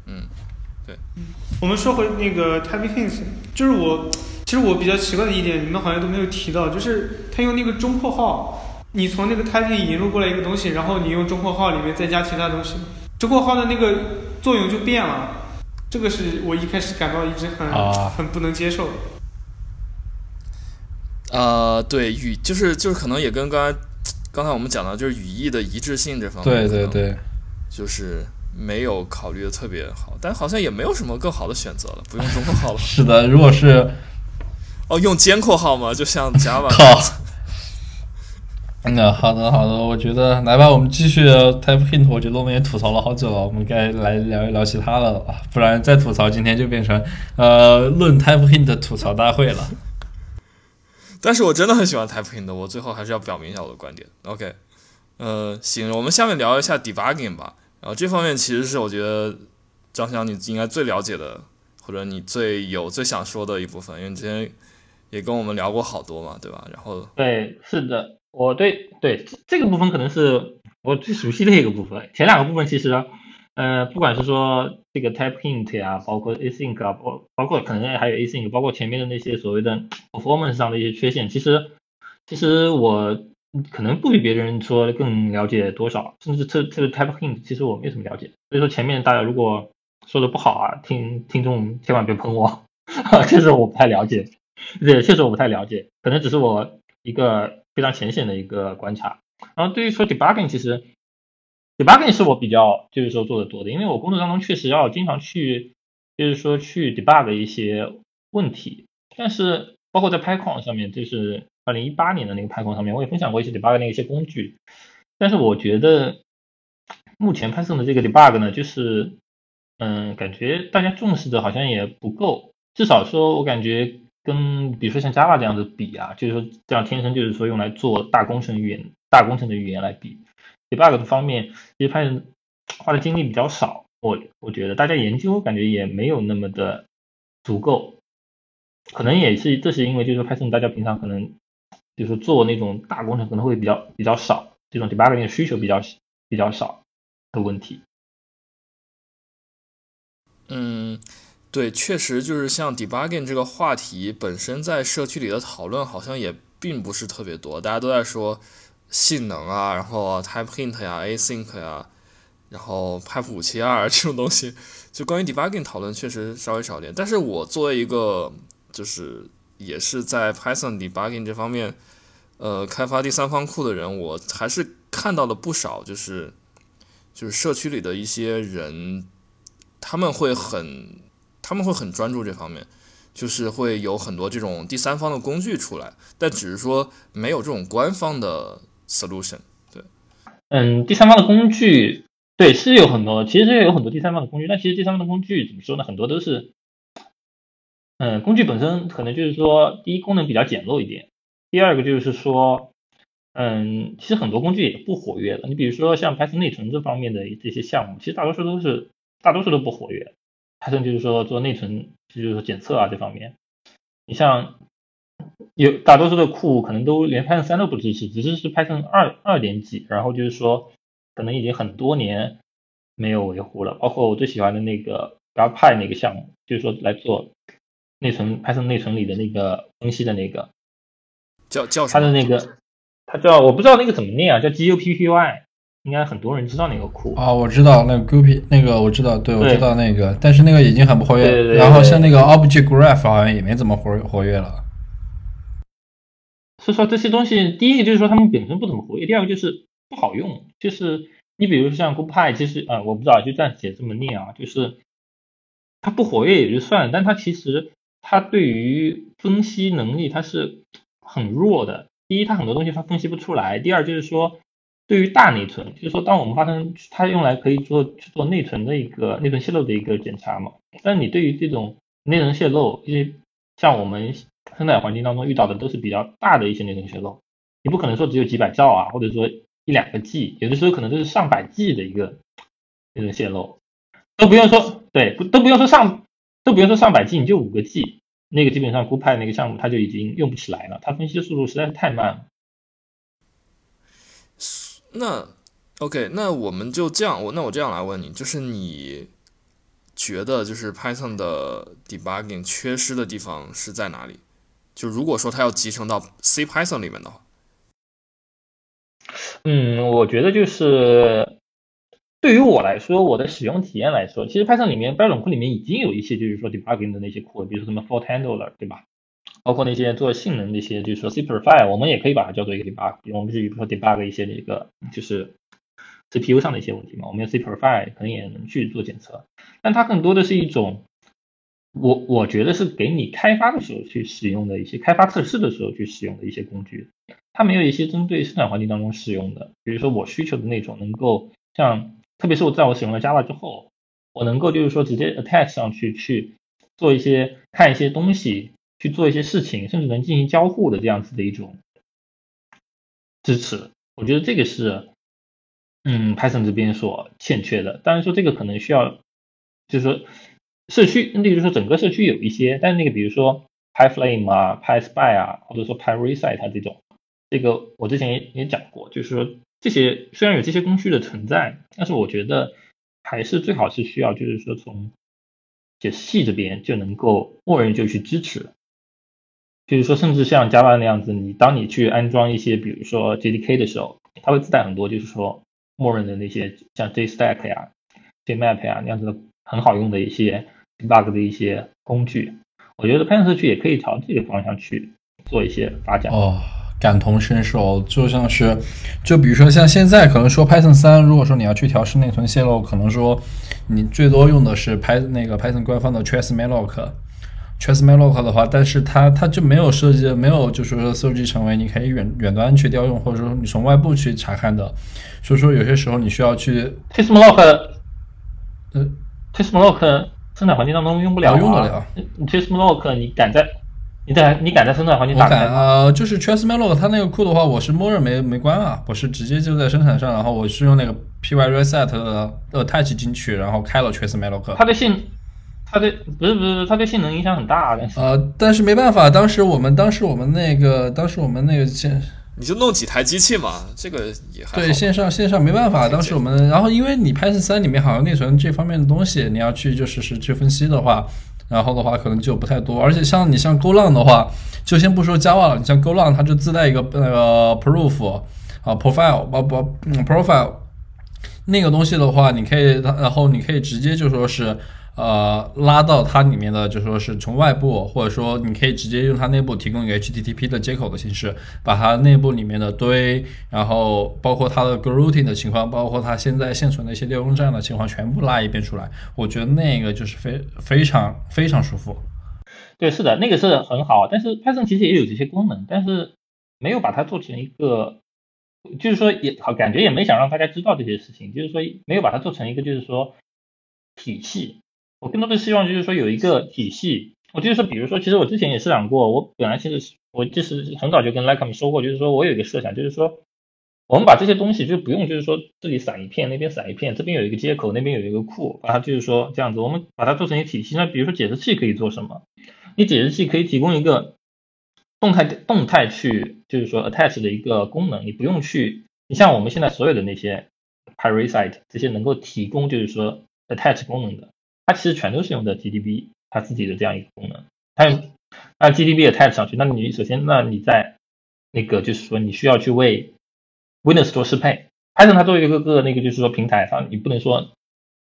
嗯，对。我们说回那个 type hint，就是我。其实我比较奇怪的一点，你们好像都没有提到，就是它用那个中括号，你从那个 typing 引入过来一个东西，然后你用中括号里面再加其他东西，中括号的那个作用就变了。这个是我一开始感到一直很很不能接受。呃，对语就是就是可能也跟刚才刚才我们讲到就是语义的一致性这方面，对对对，就是没有考虑的特别好，但好像也没有什么更好的选择了，不用中括号了。是的，如果是。哦，用尖括号吗？就像 Java。好。那好的好的，我觉得来吧，我们继续 Type Hint。我觉得我们也吐槽了好久了，我们该来聊一聊其他的了，不然再吐槽，今天就变成呃论 Type Hint 吐槽大会了。但是我真的很喜欢 Type Hint，我最后还是要表明一下我的观点。OK，呃，行，我们下面聊一下 Debugging 吧。然后这方面其实是我觉得张翔你应该最了解的，或者你最有最想说的一部分，因为之前。也跟我们聊过好多嘛，对吧？然后对，是的，我对对这个部分可能是我最熟悉的一个部分。前两个部分其实，呃，不管是说这个 type hint 啊，包括 async 啊，包包括可能还有 async，包括前面的那些所谓的 performance 上的一些缺陷，其实其实我可能不比别人说更了解多少，甚至这这个 type hint 其实我没什么了解。所以说前面大家如果说的不好啊，听听众千万别喷我，确实我不太了解。对，确实我不太了解，可能只是我一个非常浅显的一个观察。然后对于说 debugging，其实 debugging 是我比较就是说做的多的，因为我工作当中确实要经常去就是说去 debug 一些问题。但是包括在 Python 上面，就是二零一八年的那个 Python 上面，我也分享过一些 debug 的一些工具。但是我觉得目前 Python 的这个 debug 呢，就是嗯，感觉大家重视的好像也不够，至少说我感觉。跟比如说像 Java 这样子比啊，就是说这样天生就是说用来做大工程语言、大工程的语言来比，debug 的方面，其实 Python 花的精力比较少。我我觉得大家研究感觉也没有那么的足够。可能也是，这是因为就是 Python 大家平常可能就是做那种大工程可能会比较比较少，这种 debugging 的需求比较比较少的问题。嗯，对，确实就是像 debugging 这个话题本身在社区里的讨论好像也并不是特别多，大家都在说性能啊，然后 type hint 呀，async 呀，然后 pipe 五七二这种东西，就关于 debugging 讨论确实稍微少点。但是我作为一个就是也是在 Python debugging 这方面，呃，开发第三方库的人，我还是看到了不少，就是就是社区里的一些人，他们会很他们会很专注这方面，就是会有很多这种第三方的工具出来，但只是说没有这种官方的 solution。对，嗯，第三方的工具，对，是有很多，其实也有很多第三方的工具，但其实第三方的工具怎么说呢？很多都是。嗯，工具本身可能就是说，第一功能比较简陋一点，第二个就是说，嗯，其实很多工具也不活跃的。你比如说像 Python 内存这方面的这些项目，其实大多数都是大多数都不活跃。Python 就是说做内存，就是说检测啊这方面，你像有大多数的库可能都连 Python 三都不支持，只是是 Python 二二点几，然后就是说可能已经很多年没有维护了。包括我最喜欢的那个 GovPy 那个项目，就是说来做。内存 Python 内存里的那个分析的那个叫叫它的那个，它叫我不知道那个怎么念啊，叫 guppy，应该很多人知道那个库啊，我知道那个 Goopy 那个我知道，对我知道那个，但是那个已经很不活跃，然后像那个 object graph 好像也没怎么活活跃了。所以说这些东西，第一个就是说他们本身不怎么活跃，第二个就是不好用，就是你比如说像 guppy，其实啊我不知道就暂且这么念啊，就是它不活跃也就算了，但它其实。它对于分析能力它是很弱的。第一，它很多东西它分析不出来；第二，就是说对于大内存，就是说当我们发生它用来可以做去做内存的一个内存泄露的一个检查嘛。但你对于这种内存泄露，因为像我们生态环境当中遇到的都是比较大的一些内存泄露，你不可能说只有几百兆啊，或者说一两个 G，有的时候可能都是上百 G 的一个内存泄露，都不用说对，不都不用说上。都不用说上百 G，你就五个 G，那个基本上 GoPy 那个项目它就已经用不起来了，它分析的速度实在是太慢了。那 OK，那我们就这样，我那我这样来问你，就是你觉得就是 Python 的 debugging 缺失的地方是在哪里？就如果说它要集成到 C Python 里面的话，嗯，我觉得就是。对于我来说，我的使用体验来说，其实 Python 里面标准库里面已经有一些就是说 debugging 的那些库，比如说什么 for handler，对吧？包括那些做性能那些，就是说 C profile，我们也可以把它叫做一个 debug。我们是比如说 debug 一些那个就是 CPU 上的一些问题嘛，我们用 C profile 可能也能去做检测。但它更多的是一种，我我觉得是给你开发的时候去使用的一些开发测试的时候去使用的一些工具。它没有一些针对生产环境当中使用的，比如说我需求的那种能够像。特别是我在我使用了 Java 之后，我能够就是说直接 attach 上去去做一些看一些东西，去做一些事情，甚至能进行交互的这样子的一种支持。我觉得这个是嗯 Python 这边所欠缺的。当然说这个可能需要就是说社区，那就是说整个社区有一些，但是那个比如说 PyFlame 啊、PySpy 啊，或者说 PyReset 这种，这个我之前也也讲过，就是说。这些虽然有这些工具的存在，但是我觉得还是最好是需要，就是说从解释器这边就能够默认就去支持。就是说，甚至像 Java 那样子，你当你去安装一些，比如说 JDK 的时候，它会自带很多，就是说默认的那些像 JStack 呀、JMap 呀那样子的很好用的一些 debug 的一些工具。我觉得 Python 社区也可以朝这个方向去做一些发展。哦。感同身受，就像是，就比如说像现在可能说 Python 三，如果说你要去调试内存泄露，可能说你最多用的是 Python 那个 Python 官方的 TraceMalloc TraceMalloc，TraceMalloc 的话，但是它它就没有设计，没有就是说设计成为你可以远远端去调用，或者说你从外部去查看的，所以说有些时候你需要去 TraceMalloc，呃，TraceMalloc 生产环境当中用不了，用得了，TraceMalloc 你敢在？你在你敢在生产环境打开啊？呃，就是 TraceMalloc 它那个库的话，我是默认没没关啊，我是直接就在生产上，然后我是用那个 pyreset 的 attach 进去，然后开了 TraceMalloc。它的性它对不是不是它对性能影响很大，但是呃，但是没办法，当时我们当时我们那个当时我们那个线你就弄几台机器嘛，这个也还好。对线上线上没办法，当时我们然后因为你 Python 三里面好像内存这方面的东西，你要去就是是去分析的话，然后的话可能就不太多，而且像你像 GoLang 的话，就先不说 Java 了，你像 GoLang 它就自带一个那个 proof 啊 profile 不不嗯 profile 那个东西的话，你可以它然后你可以直接就说是。呃，拉到它里面的就说是从外部，或者说你可以直接用它内部提供一个 HTTP 的接口的形式，把它内部里面的堆，然后包括它的 Grouting 的情况，包括它现在现存的一些内容站的情况，全部拉一遍出来。我觉得那个就是非非常非常舒服。对，是的，那个是很好，但是 Python 其实也有这些功能，但是没有把它做成一个，就是说也好，感觉也没想让大家知道这些事情，就是说没有把它做成一个就是说体系。我更多的希望就是说有一个体系，我就是说，比如说，其实我之前也设想过，我本来其实我就是很早就跟 l i k e m 说过，就是说我有一个设想，就是说我们把这些东西就不用就是说这里散一片，那边散一片，这边有一个接口，那边有一个库，把它就是说这样子，我们把它做成一个体系。那比如说解释器可以做什么？你解释器可以提供一个动态动态去就是说 attach 的一个功能，你不用去，你像我们现在所有的那些 parasite 这些能够提供就是说 attach 功能的。它其实全都是用的 GDB 它自己的这样一个功能，它那 GDB 也 type 上去。那你首先，那你在那个就是说你需要去为 Windows 做适配，Python 它作为一个个那个就是说平台上，你不能说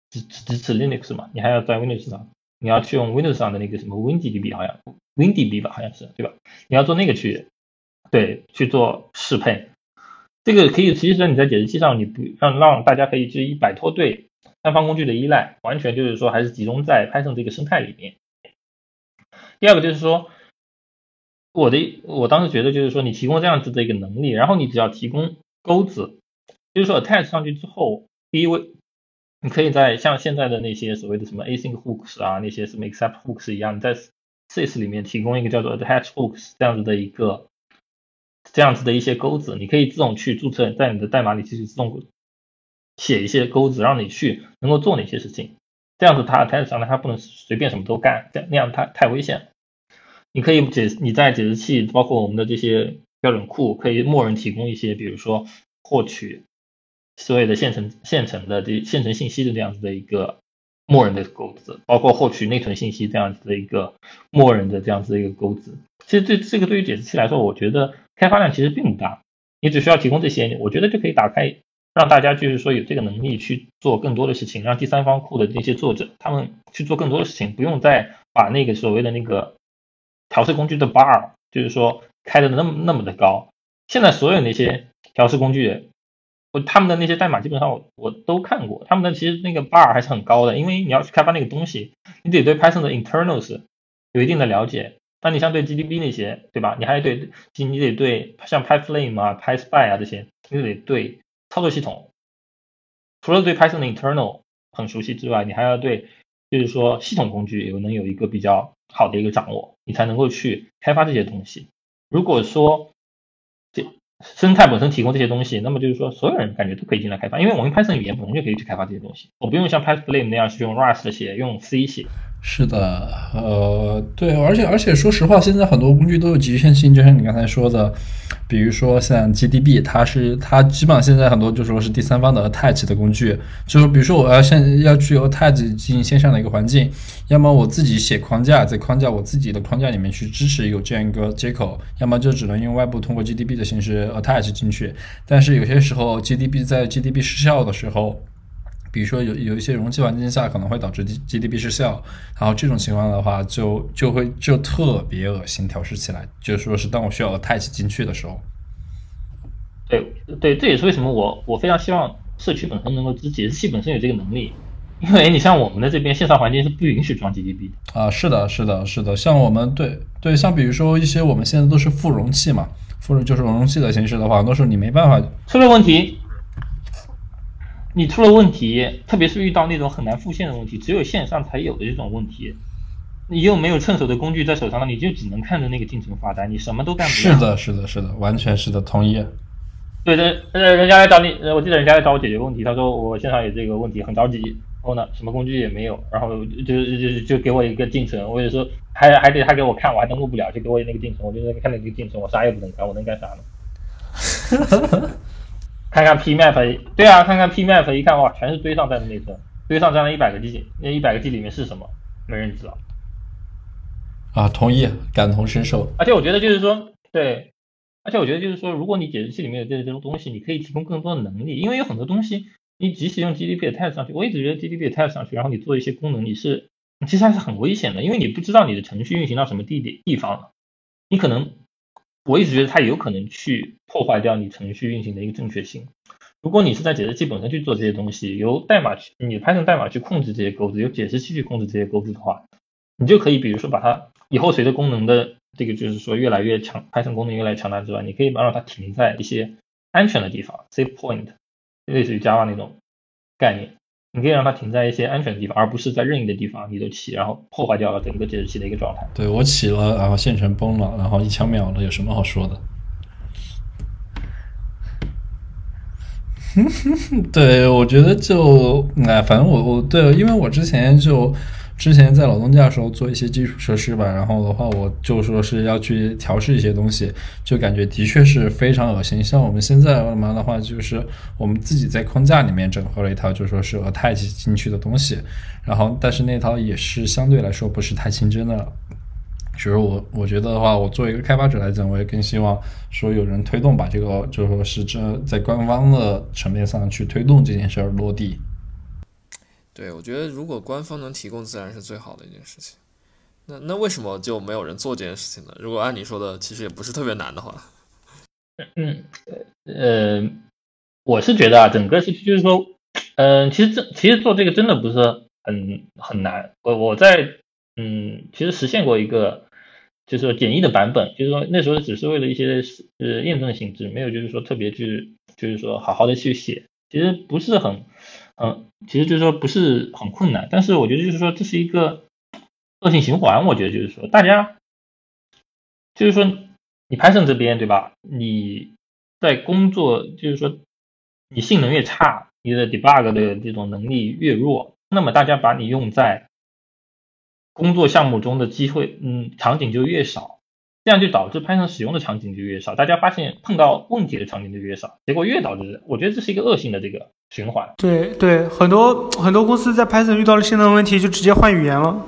只只支持 Linux 嘛，你还要在 Windows 上，你要去用 Windows 上的那个什么 WinGDB，好像 WinDB 吧，好像是对吧？你要做那个去对去做适配，这个可以其实你在解释器上，你不让让大家可以去摆脱对。三方工具的依赖，完全就是说还是集中在 Python 这个生态里面。第二个就是说，我的我当时觉得就是说，你提供这样子的一个能力，然后你只要提供钩子，就是说 attach 上去之后，第一位你可以在像现在的那些所谓的什么 async hooks 啊，那些什么 except hooks 一样，在 sys 里面提供一个叫做 attach hooks 这样子的一个这样子的一些钩子，你可以自动去注册，在你的代码里其实自动。写一些钩子，让你去能够做哪些事情，这样子它台子上呢，它不能随便什么都干，这那样太太危险。你可以解你在解释器，包括我们的这些标准库，可以默认提供一些，比如说获取所有的现成现成的这现成信息的这样子的一个默认的钩子，包括获取内存信息这样子的一个默认的这样子的一个钩子。其实这这个对于解释器来说，我觉得开发量其实并不大，你只需要提供这些，我觉得就可以打开。让大家就是说有这个能力去做更多的事情，让第三方库的那些作者他们去做更多的事情，不用再把那个所谓的那个调试工具的 bar，就是说开的那么那么的高。现在所有那些调试工具，我他们的那些代码基本上我我都看过，他们的其实那个 bar 还是很高的，因为你要去开发那个东西，你得对 Python 的 internals 有一定的了解。那你像对 GDB 那些，对吧？你还得你你得对像 PyFlame 啊、PySpy 啊这些，你得对。操作系统除了对 Python 的 internal 很熟悉之外，你还要对，就是说系统工具有能有一个比较好的一个掌握，你才能够去开发这些东西。如果说这生态本身提供这些东西，那么就是说所有人感觉都可以进来开发，因为我们 Python 语言本身就可以去开发这些东西，我不用像 PyFlame 那样去用 Rust 写，用 C 写。是的，呃，对，而且而且说实话，现在很多工具都有局限性，就像你刚才说的，比如说像 GDB，它是它基本上现在很多就说是第三方的 attach 的工具，就是比如说我要现要去 attach 进行线上的一个环境，要么我自己写框架，在框架我自己的框架里面去支持有这样一个接口，要么就只能用外部通过 GDB 的形式 attach 进去，但是有些时候 GDB 在 GDB 失效的时候。比如说有有一些容器环境下可能会导致 G GDP 失效，然后这种情况的话就就会就特别恶心调试起来，就说是当我需要 attach 进去的时候。对对，这也是为什么我我非常希望社区本身能够自解释器本身有这个能力，因为你像我们的这边线上环境是不允许装 GDP 的啊，是的，是的，是的，像我们对对，像比如说一些我们现在都是副容器嘛，副就是容器的形式的话，都是你没办法出了问题。你出了问题，特别是遇到那种很难复现的问题，只有线上才有的这种问题，你又没有趁手的工具在手上，你就只能看着那个进程发呆，你什么都干不了。是的，是的，是的，完全是的，同意。对的，呃，人家来找你，我记得人家来找我解决问题，他说我线上有这个问题，很着急，然后呢什么工具也没有，然后就就就给我一个进程，或者说还还得他给我看，我还登录不了，就给我那个进程，我就在看那个进程，我啥也不能干，我能干啥呢？看看 P map，对啊，看看 P map，一看哇，全是堆上在的内存，堆上占了一百个 G，那一百个 G 里面是什么？没人知道。啊，同意，感同身受。而且我觉得就是说，对，而且我觉得就是说，如果你解释器里面有这这种东西，你可以提供更多的能力，因为有很多东西，你即使用 GDP attach 上去，我一直觉得 GDP attach 上去，然后你做一些功能，你是其实还是很危险的，因为你不知道你的程序运行到什么地点地方了，你可能，我一直觉得它有可能去破坏掉你程序运行的一个正确性。如果你是在解释器本身去做这些东西，由代码去你拍成代码去控制这些钩子，由解释器去控制这些钩子的话，你就可以比如说把它以后随着功能的这个就是说越来越强，Python 功能越来越强大之外，你可以把让它停在一些安全的地方 safe point，类似于 Java 那种概念，你可以让它停在一些安全的地方，而不是在任意的地方你都起，然后破坏掉了整个节制器的一个状态。对我起了，然后线程崩了，然后一枪秒了，有什么好说的？对，我觉得就哎，反正我我对，因为我之前就之前在老东家的时候做一些基础设施吧，然后的话我就说是要去调试一些东西，就感觉的确是非常恶心。像我们现在嘛的话，就是我们自己在框架里面整合了一套，就说是和太极进去的东西，然后但是那套也是相对来说不是太清真的。其实我我觉得的话，我作为一个开发者来讲，我也更希望说有人推动把这个，就说是这在官方的层面上去推动这件事儿落地。对，我觉得如果官方能提供，自然是最好的一件事情。那那为什么就没有人做这件事情呢？如果按你说的，其实也不是特别难的话。嗯，呃，我是觉得啊，整个是就是说，嗯，其实这其实做这个真的不是很很难。我我在嗯，其实实现过一个。就是说简易的版本，就是说那时候只是为了一些呃验证性质，没有就是说特别去就是说好好的去写，其实不是很嗯，其实就是说不是很困难，但是我觉得就是说这是一个恶性循环，我觉得就是说大家就是说你 Python 这边对吧？你在工作就是说你性能越差，你的 debug 的这种能力越弱，那么大家把你用在工作项目中的机会，嗯，场景就越少，这样就导致 Python 使用的场景就越少，大家发现碰到问题的场景就越少，结果越导致，我觉得这是一个恶性的这个循环。对对，很多很多公司在 Python 遇到了性能问题，就直接换语言了。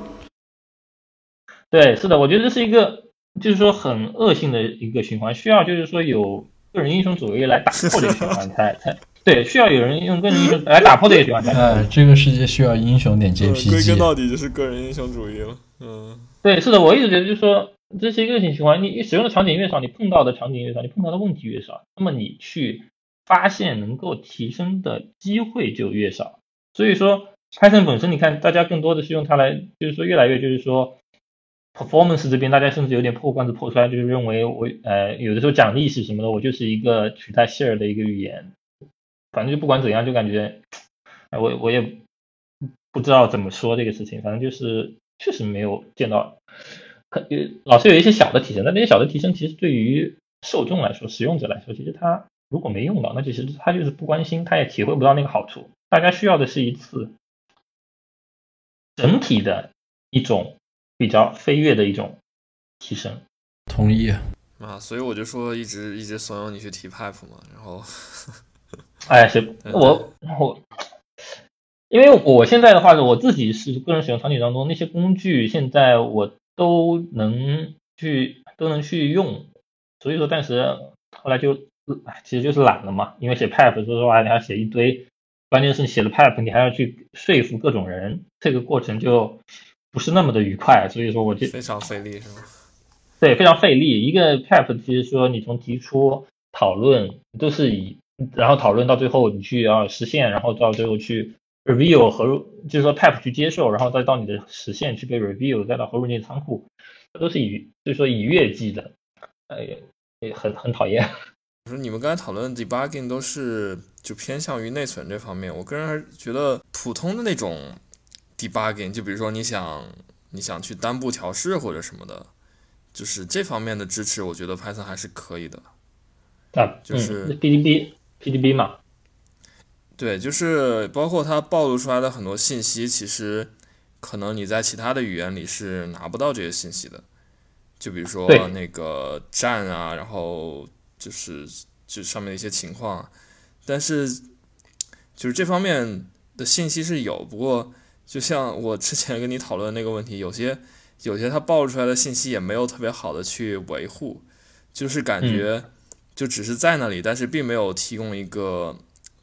对，是的，我觉得这是一个，就是说很恶性的一个循环，需要就是说有个人英雄主义来打破这个循环，才才。对，需要有人用个人英雄来打破这个循环。哎，这个世界需要英雄点 JPG。归根到底就是个人英雄主义了。嗯，对，是的，我一直觉得就是说，这是一个恶性循环。你你使用的场景越少，你碰到的场景越少，你碰到的问题越少，那么你去发现能够提升的机会就越少。所以说，Python 本身，你看大家更多的是用它来，就是说越来越就是说，performance 这边大家甚至有点破罐子破摔，就是认为我呃有的时候讲历史什么的，我就是一个取代 share 的一个语言。反正就不管怎样，就感觉，我我也不知道怎么说这个事情。反正就是确实没有见到，可老是有一些小的提升，但那些小的提升其实对于受众来说、使用者来说，其实他如果没用到，那其实他就是不关心，他也体会不到那个好处。大家需要的是一次整体的一种比较飞跃的一种提升。同意啊，所以我就说一直一直怂恿你去提 pipe 嘛，然后。哎，是我我，因为我现在的话，我自己是个人使用场景当中那些工具，现在我都能去都能去用，所以说，暂时后来就其实就是懒了嘛，因为写 pipe 说实话你还写一堆，关键是你写了 pipe，你还要去说服各种人，这个过程就不是那么的愉快，所以说我就非常费力是吗？对，非常费力。一个 pipe 其实说你从提出讨论都是以然后讨论到最后，你去要实现，然后到最后去 review 和就是说 pipe 去接受，然后再到你的实现去被 review，再到合入进仓库，这都是以就是说以月计的，哎，也很很讨厌。就是你们刚才讨论 debugging 都是就偏向于内存这方面，我个人还是觉得普通的那种 debugging，就比如说你想你想去单步调试或者什么的，就是这方面的支持，我觉得 Python 还是可以的。啊，就是 PDB。PDB 嘛，对，就是包括它暴露出来的很多信息，其实可能你在其他的语言里是拿不到这些信息的。就比如说那个站啊，然后就是就上面的一些情况，但是就是这方面的信息是有，不过就像我之前跟你讨论的那个问题，有些有些它暴露出来的信息也没有特别好的去维护，就是感觉就只是在那里，但是并没有提供一个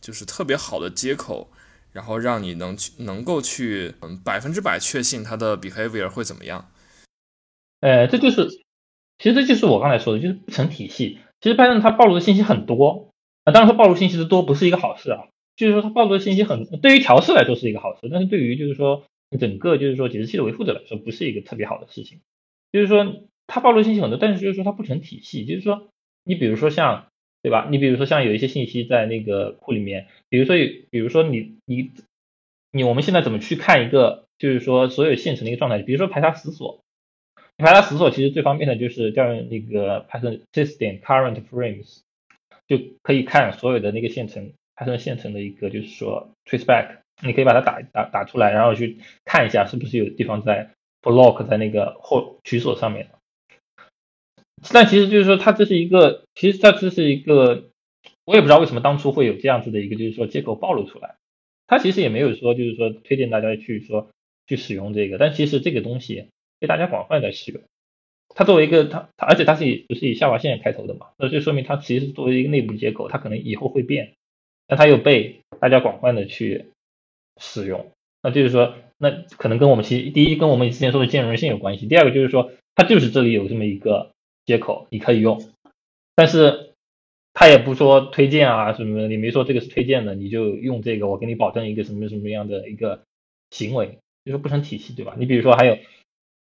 就是特别好的接口，然后让你能去能够去嗯百分之百确信它的 behavior 会怎么样。呃，这就是，其实这就是我刚才说的，就是不成体系。其实 Python 它暴露的信息很多啊，当然说暴露信息的多不是一个好事啊，就是说它暴露的信息很，对于调试来说是一个好事，但是对于就是说整个就是说解释器的维护者来说不是一个特别好的事情。就是说它暴露信息很多，但是就是说它不成体系，就是说你比如说像对吧？你比如说像有一些信息在那个库里面，比如说比如说你你你我们现在怎么去看一个就是说所有现成的一个状态，比如说排查死锁。排查死锁其实最方便的就是调用那个 Python system current frames，就可以看所有的那个现成 Python 现成的一个就是说 traceback，你可以把它打打打出来，然后去看一下是不是有地方在 block 在那个后取锁上面。但其实就是说它这是一个，其实它这是一个，我也不知道为什么当初会有这样子的一个就是说接口暴露出来，它其实也没有说就是说推荐大家去说去使用这个，但其实这个东西。被大家广泛在使用，它作为一个它它，而且它是以不是以下划线开头的嘛，那就说明它其实作为一个内部接口，它可能以后会变，但它又被大家广泛的去使用，那就是说，那可能跟我们其第一跟我们之前说的兼容性有关系，第二个就是说，它就是这里有这么一个接口你可以用，但是他也不说推荐啊什么的，你没说这个是推荐的，你就用这个，我给你保证一个什么什么样的一个行为，就是不成体系，对吧？你比如说还有。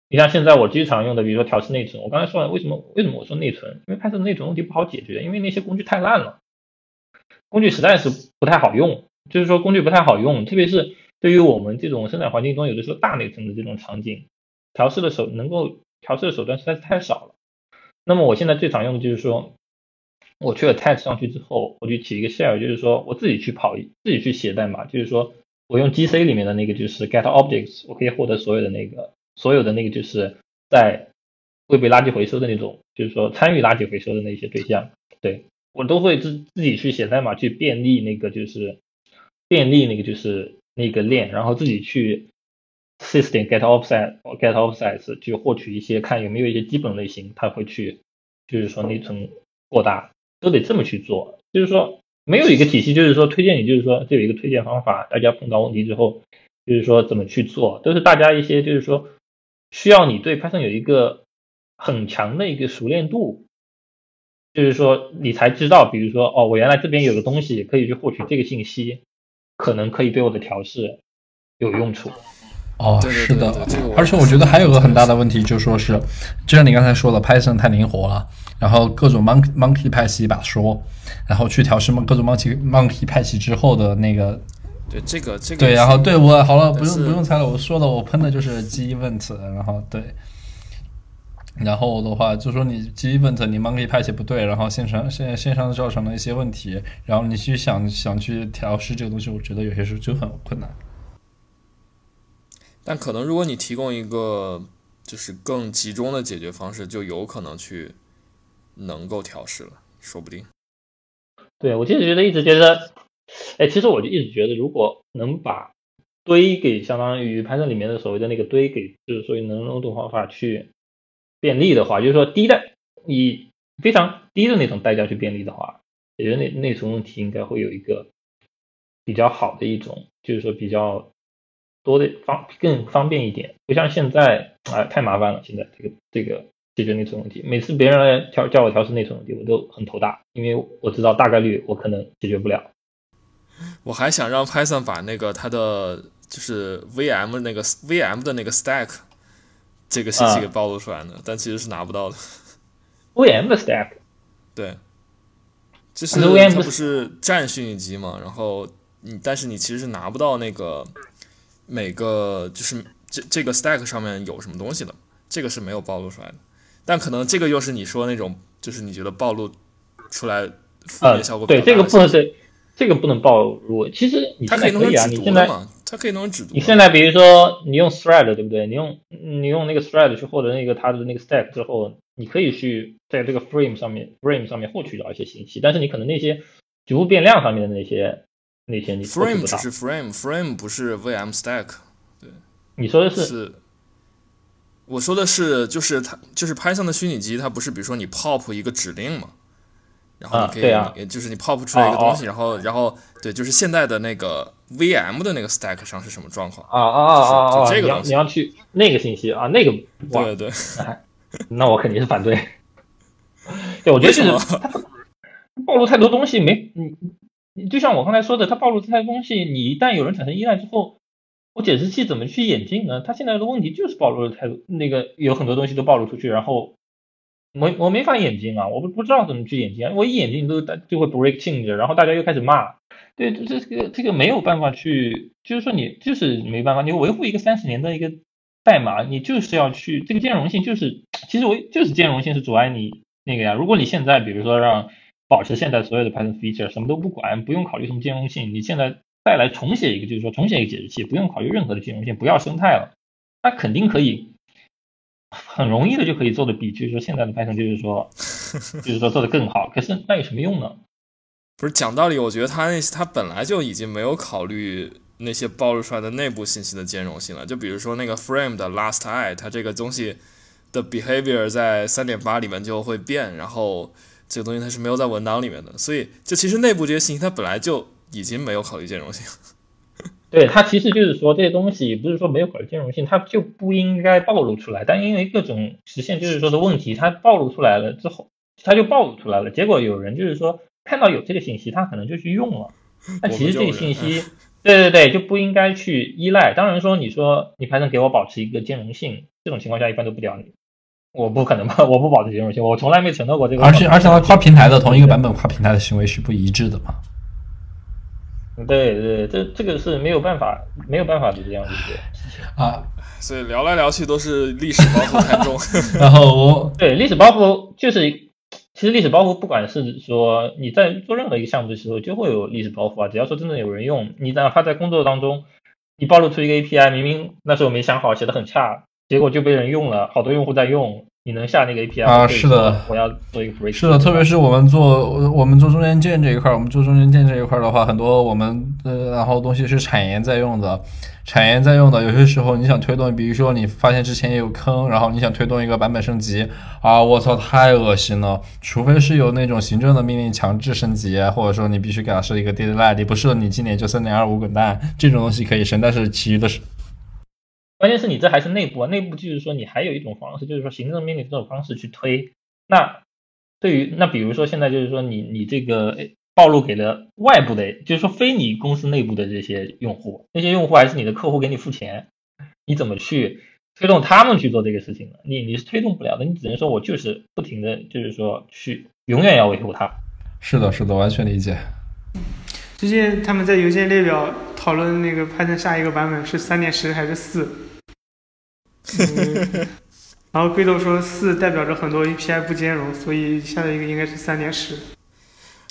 你像现在我经常用的，比如说调试内存，我刚才说了，为什么为什么我说内存？因为拍摄内存问题不好解决，因为那些工具太烂了，工具实在是不太好用。就是说工具不太好用，特别是对于我们这种生产环境中有的时候大内存的这种场景，调试的手能够调试的手段实在是太少了。那么我现在最常用的就是说，我去了 t a g 上去之后，我就起一个 shell，就是说我自己去跑，自己去写代码，就是说我用 GC 里面的那个就是 get objects，我可以获得所有的那个。所有的那个就是在会被垃圾回收的那种，就是说参与垃圾回收的那些对象，对我都会自自己去写代码去便利那个就是便利那个就是那个链，然后自己去 system get offset get offsets 去获取一些看有没有一些基本类型，它会去就是说内存过大，都得这么去做，就是说没有一个体系，就是说推荐你就是说这有一个推荐方法，大家碰到问题之后就是说怎么去做，都是大家一些就是说。需要你对 Python 有一个很强的一个熟练度，就是说你才知道，比如说哦，我原来这边有个东西可以去获取这个信息，可能可以对我的调试有用处。哦，是的，而且我觉得还有个很大的问题，就说是，就像你刚才说的，Python 太灵活了，然后各种 monkey monkey 派系一把说，然后去调试各种 monkey monkey 派系之后的那个。对这个这个对，然后对我好了，不用不用猜了，我说的，我喷的就是基 event，然后对，然后的话就说你基 event 你 monkey 派系不对，然后线上线线上造成了一些问题，然后你去想想去调试这个东西，我觉得有些时候就很困难。但可能如果你提供一个就是更集中的解决方式，就有可能去能够调试了，说不定。对我其实觉得一直觉得。哎，其实我就一直觉得，如果能把堆给相当于 Python 里面的所谓的那个堆给，就是说能用种方法去便利的话，就是说低的以非常低的那种代价去便利的话，我觉得内内存问题应该会有一个比较好的一种，就是说比较多的方更方便一点，不像现在啊太麻烦了，现在这个这个。解决内存问题，每次别人来调叫我调试内存问题，我都很头大，因为我知道大概率我可能解决不了。我还想让 Python 把那个它的就是 VM 那个 VM 的那个 stack 这个信息给暴露出来呢，但其实是拿不到的。VM 的 stack 对，就是它不是占虚拟机嘛，然后你但是你其实是拿不到那个每个就是这这个 stack 上面有什么东西的，这个是没有暴露出来的。但可能这个又是你说那种就是你觉得暴露出来负面效果对这个不能是。这个不能暴露。其实你它可以弄现在可以啊，你现在？它可以弄成只读的。你现在比如说你用 thread 对不对？你用你用那个 thread 去获得那个它的那个 stack 之后，你可以去在这个 frame 上面 frame 上面获取到一些信息，但是你可能那些局部变量上面的那些那些你 frame。只是 frame，frame 不是 VM stack。对你说的是是，我说的是，就是它就是 Python 的虚拟机，它不是比如说你 pop 一个指令嘛，然后你可以，啊啊就是你 pop 出来一个东西，哦然后然后对，就是现在的那个 VM 的那个 stack 上是什么状况？啊啊啊啊啊！你要就这个东西你要去那个信息啊，那个对，对对，那我肯定是反对。对，我觉得就是暴露太多东西没你你就像我刚才说的，它暴露太多东西，你一旦有人产生依赖之后，我解释器怎么去演进呢？它现在的问题就是暴露了太多，那个有很多东西都暴露出去，然后我我没法演进啊，我不不知道怎么去演进，我一演进都就会 break change，然后大家又开始骂。对，这这个这个没有办法去，就是说你就是没办法，你维护一个三十年的一个代码，你就是要去这个兼容性，就是其实我就是兼容性是阻碍你那个呀。如果你现在比如说让保持现在所有的 Python feature 什么都不管，不用考虑什么兼容性，你现在再来重写一个，就是说重写一个解释器，不用考虑任何的兼容性，不要生态了，那肯定可以很容易的就可以做的比就是说现在的 Python 就是说 就是说做的更好。可是那有什么用呢？不是讲道理，我觉得它那它本来就已经没有考虑那些暴露出来的内部信息的兼容性了。就比如说那个 frame 的 last i，它这个东西的 behavior 在三点八里面就会变，然后这个东西它是没有在文档里面的，所以就其实内部这些信息它本来就已经没有考虑兼容性。对它其实就是说这些东西不是说没有考虑兼容性，它就不应该暴露出来。但因为各种实现就是说的问题，它暴露出来了之后，它就暴露出来了。结果有人就是说看到有这个信息，他可能就去用了。那其实这个信息，对对对，就不应该去依赖。当然说你说你 Python 给我保持一个兼容性，这种情况下一般都不屌你。我不可能吧？我不保持兼容性，我从来没承诺过这个。而且而且它跨平台的同一个版本跨平台的行为是不一致的嘛？对对，这这个是没有办法没有办法的这样的一个事情。啊，所以聊来聊去都是历史包袱太重。然后我 对历史包袱就是，其实历史包袱不管是说你在做任何一个项目的时候，就会有历史包袱啊。只要说真的有人用，你哪怕在工作当中，你暴露出一个 API，明明那时候没想好，写的很差，结果就被人用了，好多用户在用，你能下那个 API 啊我可以是的我要做一个 break。是的，特别是我们做我们做中间件这一块儿，我们做中间件这一块儿的话，很多我们呃，然后东西是产研在用的，产研在用的，有些时候你想推动，比如说你发现之前也有坑，然后你想推动一个版本升级啊，我操，太恶心了！除非是有那种行政的命令强制升级，或者说你必须给它设一个 deadline，你不设你今年就三点二五滚蛋，这种东西可以升，但是其余的是关键是你这还是内部啊，内部就是说你还有一种方式，就是说行政命令这种方式去推。那对于那比如说现在就是说你你这个诶暴露给了外部的，就是说非你公司内部的这些用户，那些用户还是你的客户给你付钱，你怎么去推动他们去做这个事情呢？你你是推动不了的，你只能说我就是不停的就是说去永远要维护它。是的，是的，完全理解。最近他们在邮件列表讨论那个 Python 下一个版本是三点十还是四、嗯，然后贵豆说四代表着很多 API 不兼容，所以下一个应该是三点十。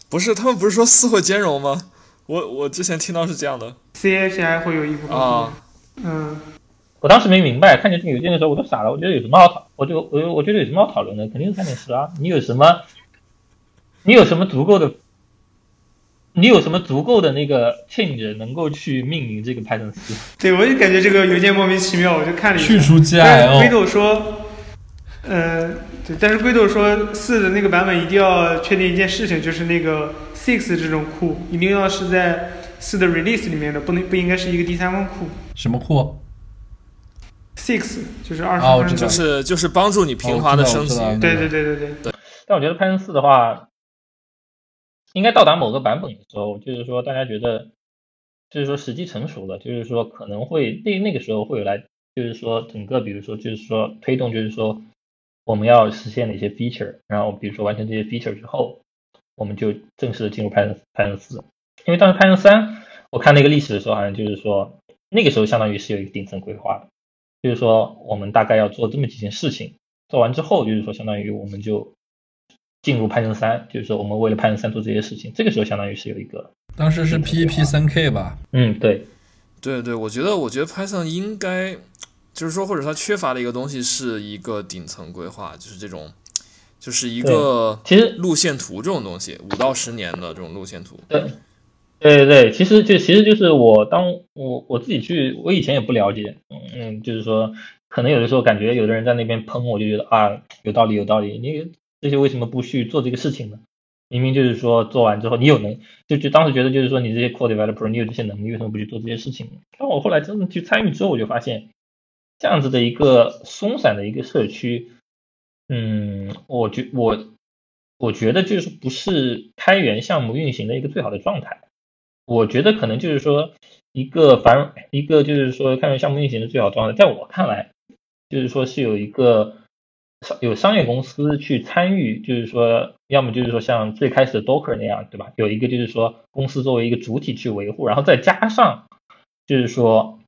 不是，他们不是说四会兼容吗？我我之前听到是这样的 C API 会有一部分啊。嗯，我当时没明白，看见这个邮件的时候我都傻了，我觉得有什么好讨，我就我我觉得有什么好讨论的，肯定是三点十啊，你有什么，你有什么足够的，你有什么足够的那个 change 能够去命名这个 Python 四？对，我就感觉这个邮件莫名其妙，我就看了一下。去除 GIL，豆说，呃，对，但是龟豆说四的那个版本一定要确定一件事情，就是那个 six 这种库一定要是在四的 release 里面的，不能不应该是一个第三方库。什么库？six 就是二十啊我知道分的，就是就是帮助你平滑的升级。对对对对对，但我觉得 Python 四的话，应该到达某个版本的时候，就是说大家觉得，就是说时机成熟了，就是说可能会那那个时候会有来，就是说整个比如说就是说推动，就是说我们要实现哪些 feature，然后比如说完成这些 feature 之后，我们就正式的进入 Python Python 四。因为当时 Python 三，我看那个历史的时候，好像就是说那个时候相当于是有一个顶层规划的，就是说我们大概要做这么几件事情，做完之后，就是说相当于我们就进入 Python 三，就是说我们为了 Python 三做这些事情，这个时候相当于是有一个当时是 PEP 三 K 吧？嗯，对，对对，我觉得我觉得 Python 应该就是说，或者它缺乏的一个东西是一个顶层规划，就是这种，就是一个其实路线图这种东西，五到十年的这种路线图。对，对对对，其实就其实就是我当我我自己去，我以前也不了解，嗯，就是说可能有的时候感觉有的人在那边喷，我就觉得啊，有道理有道理，你这些为什么不去做这个事情呢？明明就是说做完之后你有能，就就当时觉得就是说你这些 core developer 你有这些能力，为什么不去做这些事情呢？但我后来真的去参与之后，我就发现这样子的一个松散的一个社区，嗯，我觉我我觉得就是不是开源项目运行的一个最好的状态。我觉得可能就是说一个反一个就是说开源项目运行的最好状态，在我看来，就是说是有一个。有商业公司去参与，就是说，要么就是说像最开始的 Docker 那样，对吧？有一个就是说公司作为一个主体去维护，然后再加上就是说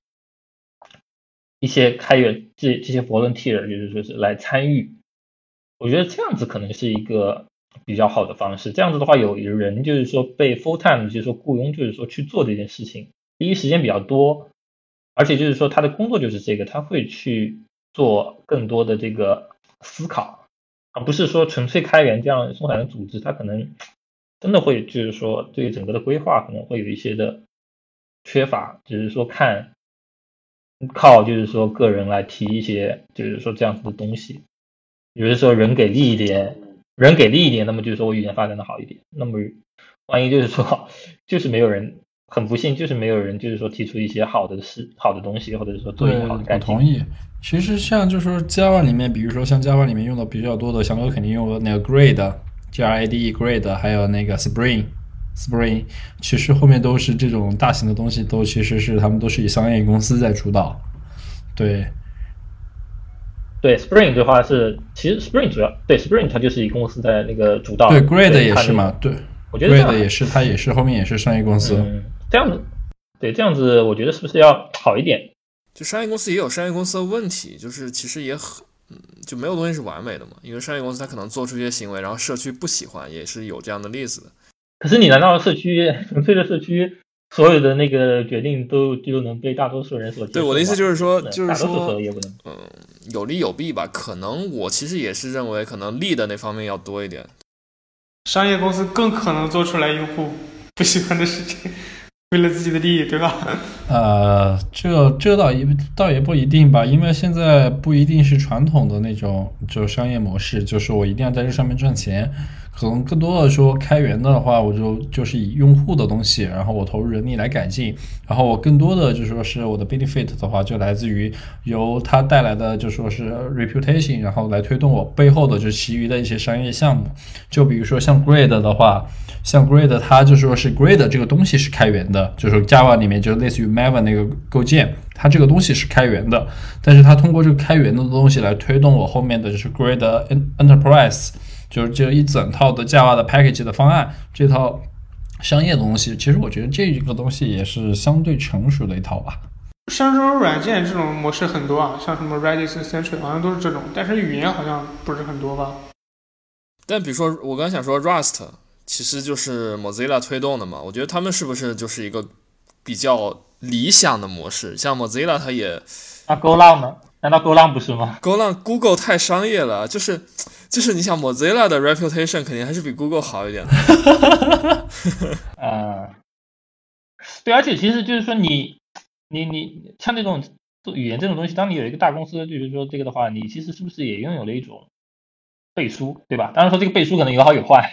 一些开源这这些 volunteer，就是说是来参与。我觉得这样子可能是一个比较好的方式。这样子的话，有人就是说被 full time 就是说雇佣，就是说去做这件事情，第一时间比较多，而且就是说他的工作就是这个，他会去做更多的这个。思考，而不是说纯粹开源这样松散的组织，它可能真的会就是说对整个的规划可能会有一些的缺乏，只是说看靠就是说个人来提一些就是说这样子的东西，有的时候人给力一点，人给力一点，那么就是说我语言发展的好一点，那么万一就是说 就是没有人。很不幸，就是没有人，就是说提出一些好的事、好的东西，或者是说做一个好的改进。我同意。其实像就是说 Java 里面，比如说像 Java 里面用的比较多的，翔哥肯定用的那个 Grade，G R A D E，Grade，还有那个 Spring，Spring，其实后面都是这种大型的东西，都其实是他们都是以商业公司在主导。对。对 Spring 的话是，其实 Spring 主要对 Spring 它就是以公司在那个主导。对 Grade 也是嘛？对，我觉得 Grade 也是，它也是后面也是商业公司。这样子，对，这样子，我觉得是不是要好一点？就商业公司也有商业公司的问题，就是其实也很，嗯，就没有东西是完美的嘛。因为商业公司它可能做出一些行为，然后社区不喜欢，也是有这样的例子的。可是你难道社区纯粹的社区，所有的那个决定都就能被大多数人所？对，我的意思就是说，就是说，嗯，有利有弊吧。可能我其实也是认为，可能利的那方面要多一点。商业公司更可能做出来用户不喜欢的事情。为了自己的利益，对吧？呃，这这倒也倒也不一定吧，因为现在不一定是传统的那种就商业模式，就是我一定要在这上面赚钱。可能更多的说开源的话，我就就是以用户的东西，然后我投入人力来改进，然后我更多的就说是我的 benefit 的话，就来自于由它带来的就说是 reputation，然后来推动我背后的就其余的一些商业项目。就比如说像 grad 的话，像 grad，它就说是 grad 这个东西是开源的，就是 Java 里面就类似于 Maven 那个构建，它这个东西是开源的，但是它通过这个开源的东西来推动我后面的就是 grad Enterprise。就是这一整套的 Java 的 package 的方案，这套商业的东西，其实我觉得这个东西也是相对成熟的一套吧。像这种软件这种模式很多啊，像什么 Redis、Century 好像都是这种，但是语言好像不是很多吧。但比如说我刚想说 Rust，其实就是 Mozilla 推动的嘛，我觉得他们是不是就是一个比较理想的模式？像 Mozilla 它也那 GoLang 呢？难道 GoLang 不是吗？GoLang Google 太商业了，就是。就是你想 Mozilla 的 reputation 肯定还是比 Google 好一点的。啊，对，而且其实就是说你你你像这种做语言这种东西，当你有一个大公司，就是说这个的话，你其实是不是也拥有了一种背书，对吧？当然说这个背书可能有好有坏。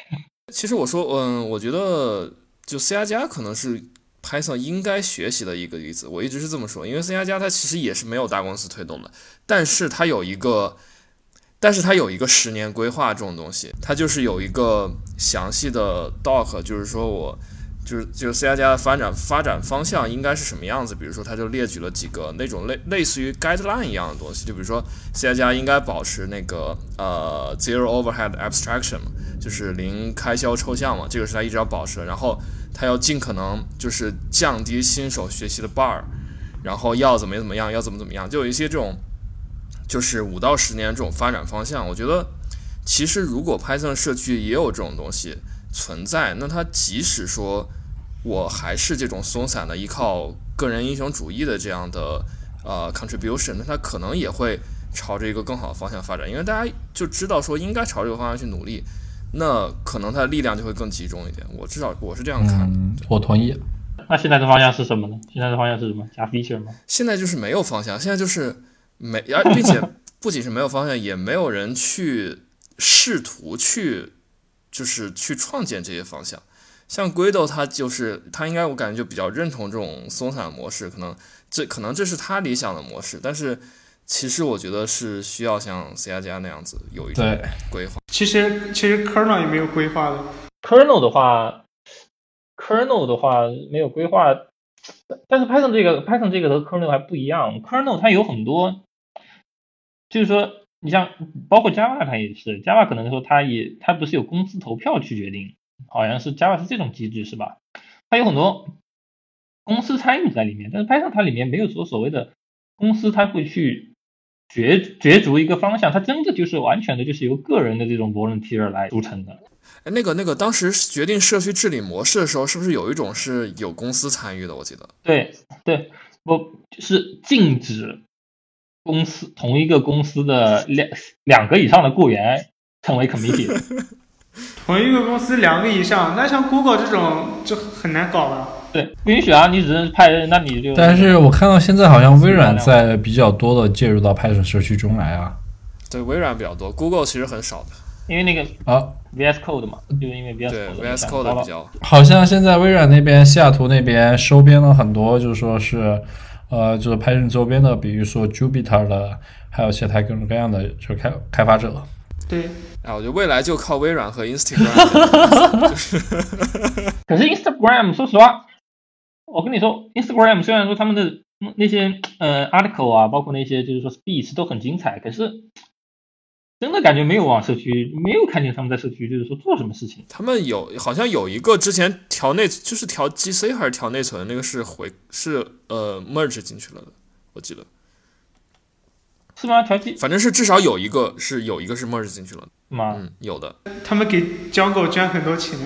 其实我说，嗯，我觉得就 C 加加可能是 Python 应该学习的一个例子。我一直是这么说，因为 C 加加它其实也是没有大公司推动的，但是它有一个。但是它有一个十年规划这种东西，它就是有一个详细的 doc，就是说我就是就是 C 加加的发展发展方向应该是什么样子。比如说，它就列举了几个那种类类似于 guideline 一样的东西，就比如说 C 加加应该保持那个呃 zero overhead abstraction，就是零开销抽象嘛，这个是它一直要保持的。然后它要尽可能就是降低新手学习的 bar，然后要怎么怎么样，要怎么怎么样，就有一些这种。就是五到十年这种发展方向，我觉得其实如果 Python 社区也有这种东西存在，那它即使说我还是这种松散的，依靠个人英雄主义的这样的呃 contribution，那它可能也会朝着一个更好的方向发展，因为大家就知道说应该朝这个方向去努力，那可能它的力量就会更集中一点。我至少我是这样看的。嗯，我同意。那现在的方向是什么呢？现在的方向是什么？加 feature 吗？现在就是没有方向，现在就是没，而并且不仅是没有方向，也没有人去试图去就是去创建这些方向。像 Guido 他就是他应该我感觉就比较认同这种松散模式，可能这可能这是他理想的模式，但是其实我觉得是需要像 C 加加那样子有一种对规划。其实其实 kernel 也没有规划的，kernel 的话，kernel 的话没有规划，但是 Python 这个 Python 这个和 kernel 还不一样，kernel 它有很多，就是说你像包括 Java 它也是，Java 可能说它也它不是有公司投票去决定，好像是 Java 是这种机制是吧？它有很多公司参与在里面，但是 Python 它里面没有说所谓的公司它会去角角逐一个方向，它真的就是完全的就是由个人的这种 volunteer 来组成的。哎，那个那个当时决定社区治理模式的时候，是不是有一种是有公司参与的？我记得。对对，不就是禁止公司同一个公司的两两个以上的雇员称为 committee。同一个公司两个以上，那像 Google 这种就很难搞吧？对，不允许啊，你只能派人，那你就。但是我看到现在好像微软在比较多的介入到 Python 社区中来啊。对，微软比较多，Google 其实很少的。因为那个啊 VS Code 嘛，就是因为 VS 对 Code VS Code 比较。好像现在微软那边西雅图那边收编了很多，就是说是，呃，就是 Python 周边的，比如说 Jupyter 的，还有其他各种各样的就是开开发者。对，啊，我觉得未来就靠微软和 Instagram 就是。可是 Instagram 说实话，我跟你说，Instagram 虽然说他们的那些呃 article 啊，包括那些就是说 speech 都很精彩，可是真的感觉没有往社区，没有看见他们在社区就是说做什么事情。他们有好像有一个之前调内就是调 GC 还是调内存那个是回是呃 merge 进去了的，我记得。是吗？调 G 反正是至少有一个是有一个是 merge 进去了，吗？嗯，有的。他们给江狗捐很多钱。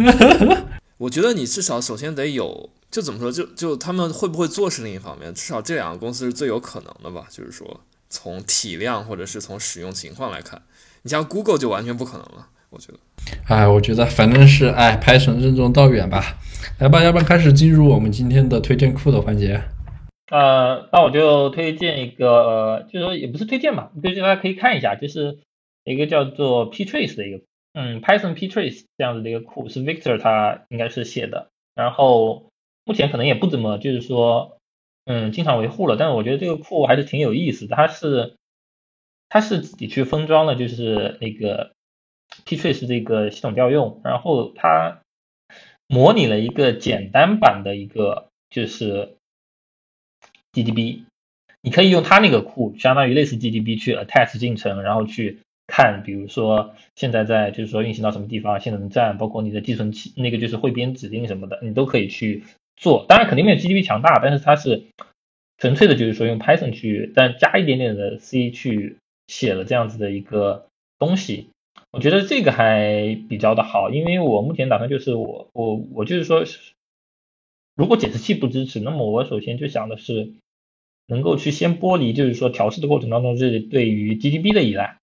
我觉得你至少首先得有，就怎么说，就就他们会不会做是另一方面，至少这两个公司是最有可能的吧。就是说从体量或者是从使用情况来看，你像 Google 就完全不可能了，我觉得。哎，我觉得反正是哎，拍成任重道远吧。来吧，要不然开始进入我们今天的推荐库的环节。呃，那我就推荐一个，呃，就是说也不是推荐吧，就是大家可以看一下，就是一个叫做 ptrace 的一个，嗯，Python ptrace 这样子的一个库，是 Victor 他应该是写的，然后目前可能也不怎么就是说，嗯，经常维护了，但是我觉得这个库还是挺有意思的，它是它是自己去封装的，就是那个 ptrace 这个系统调用，然后它模拟了一个简单版的一个就是。GDB，你可以用它那个库，相当于类似 GDB 去 attach 进程，然后去看，比如说现在在就是说运行到什么地方，现在能站，包括你的寄存器那个就是汇编指令什么的，你都可以去做。当然肯定没有 GDB 强大，但是它是纯粹的就是说用 Python 去，但加一点点的 C 去写了这样子的一个东西。我觉得这个还比较的好，因为我目前打算就是我我我就是说，如果解释器不支持，那么我首先就想的是。能够去先剥离，就是说调试的过程当中是对于 GDB 的依赖，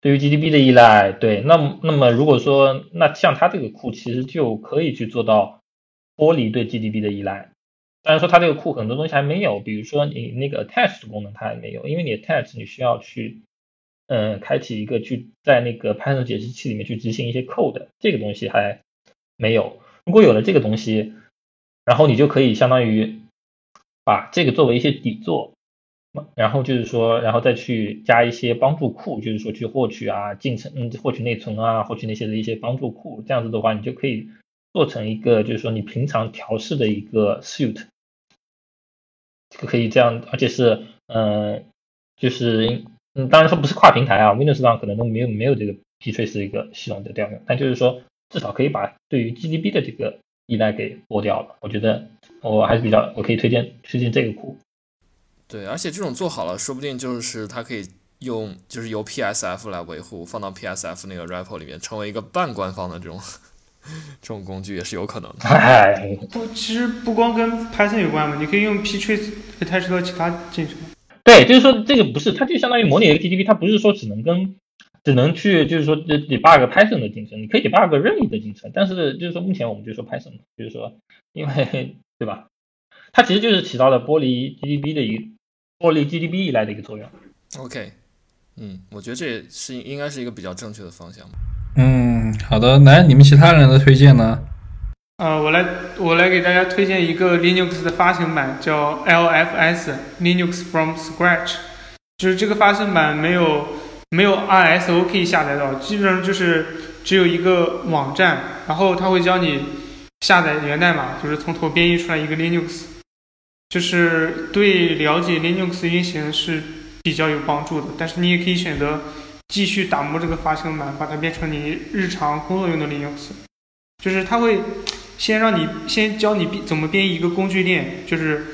对于 GDB 的依赖，对，那那么如果说那像它这个库其实就可以去做到剥离对 GDB 的依赖，当然说它这个库很多东西还没有，比如说你那个 attach 功能它还没有，因为你 attach 你需要去嗯开启一个去在那个 Python 解释器里面去执行一些 code，这个东西还没有，如果有了这个东西，然后你就可以相当于。把这个作为一些底座，然后就是说，然后再去加一些帮助库，就是说去获取啊进程，嗯，获取内存啊，获取那些的一些帮助库，这样子的话，你就可以做成一个，就是说你平常调试的一个 suite，这个可以这样，而且是，嗯，就是，嗯，当然说不是跨平台啊，Windows 上可能都没有没有这个 ptrace 一个系统的调用，但就是说至少可以把对于 GDB 的这个依赖给剥掉了，我觉得。我还是比较，我可以推荐推荐这个库。对，而且这种做好了，说不定就是它可以用，就是由 PSF 来维护，放到 PSF 那个 repo 里面，成为一个半官方的这种 这种工具也是有可能的。哎，不，其实不光跟 Python 有关嘛，你可以用 ptrace attach 到其他进程。对，就是说这个不是，它就相当于模拟一个 TTP，它不是说只能跟只能去就是说 debug Python 的进程，你可以 debug 任意的进程，但是就是说目前我们就说 Python，就是说因为对吧？它其实就是起到了剥离 GDB 的一剥离 GDB 以来的一个作用。OK，嗯，我觉得这也是应该是一个比较正确的方向。嗯，好的，来你们其他人的推荐呢？呃，我来我来给大家推荐一个 Linux 的发行版，叫 LFS Linux from Scratch，就是这个发行版没有没有 ISO 可以下载到，基本上就是只有一个网站，然后它会教你下载源代码，就是从头编译出来一个 Linux，就是对了解 Linux 运行是比较有帮助的。但是你也可以选择继续打磨这个发行版，把它变成你日常工作用的 Linux，就是它会。先让你先教你怎么编译一个工具链，就是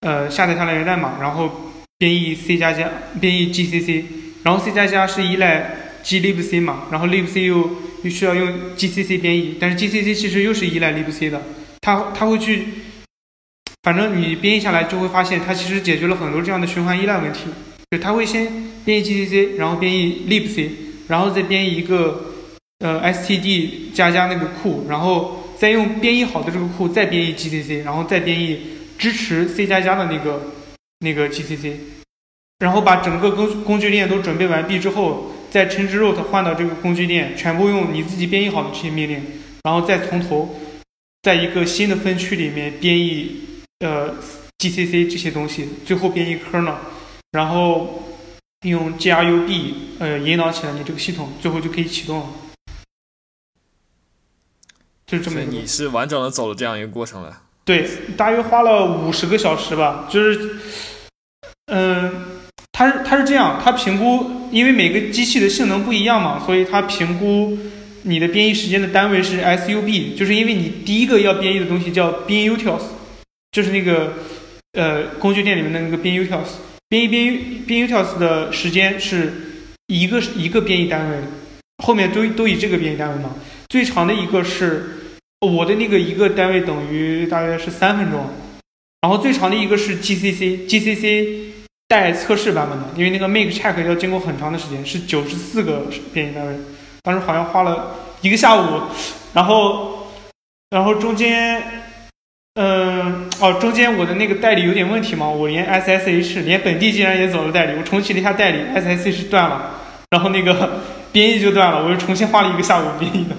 呃下载下来源代码，然后编译 C 加加，编译 GCC，然后 C 加加是依赖 glibc 嘛，然后 libc 又又需要用 GCC 编译，但是 GCC 其实又是依赖 libc 的，它它会去，反正你编译下来就会发现它其实解决了很多这样的循环依赖问题，就它会先编译 GCC，然后编译 libc，然后再编译一个呃 std 加加那个库，然后。再用编译好的这个库再编译 GCC，然后再编译支持 C 加加的那个那个 GCC，然后把整个工工具链都准备完毕之后，再 change root 换到这个工具链，全部用你自己编译好的这些命令，然后再从头在一个新的分区里面编译呃 GCC 这些东西，最后编译 kernel，然后用 grub 呃引导起来你这个系统，最后就可以启动了。就是这么你是完整的走了这样一个过程了。对，大约花了五十个小时吧。就是，嗯，它是它是这样，它评估，因为每个机器的性能不一样嘛，所以它评估你的编译时间的单位是 SUB，就是因为你第一个要编译的东西叫 binutils，就是那个呃工具店里面的那个编译 utils，编译编编 utils 的时间是一个一个编译单位，后面都都以这个编译单位嘛，最长的一个是。我的那个一个单位等于大约是三分钟，然后最长的一个是 GCC，GCC 带测试版本的，因为那个 make check 要经过很长的时间，是九十四个编译单位，当时好像花了一个下午，然后，然后中间，嗯，哦，中间我的那个代理有点问题嘛，我连 SSH 连本地竟然也走了代理，我重启了一下代理，SSH 断了，然后那个 编译就断了，我又重新花了一个下午编译的。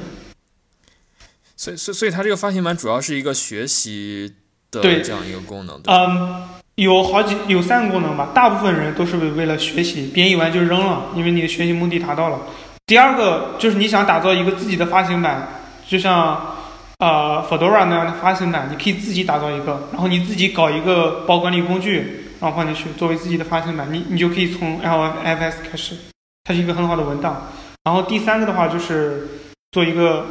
所以，所以，所以它这个发行版主要是一个学习的这样一个功能。嗯，有好几有三个功能吧，大部分人都是为了学习，编译完就扔了，因为你的学习目的达到了。第二个就是你想打造一个自己的发行版，就像呃 Fedora 那样的发行版，你可以自己打造一个，然后你自己搞一个包管理工具，然后放进去作为自己的发行版，你你就可以从 LFS 开始，它是一个很好的文档。然后第三个的话就是做一个。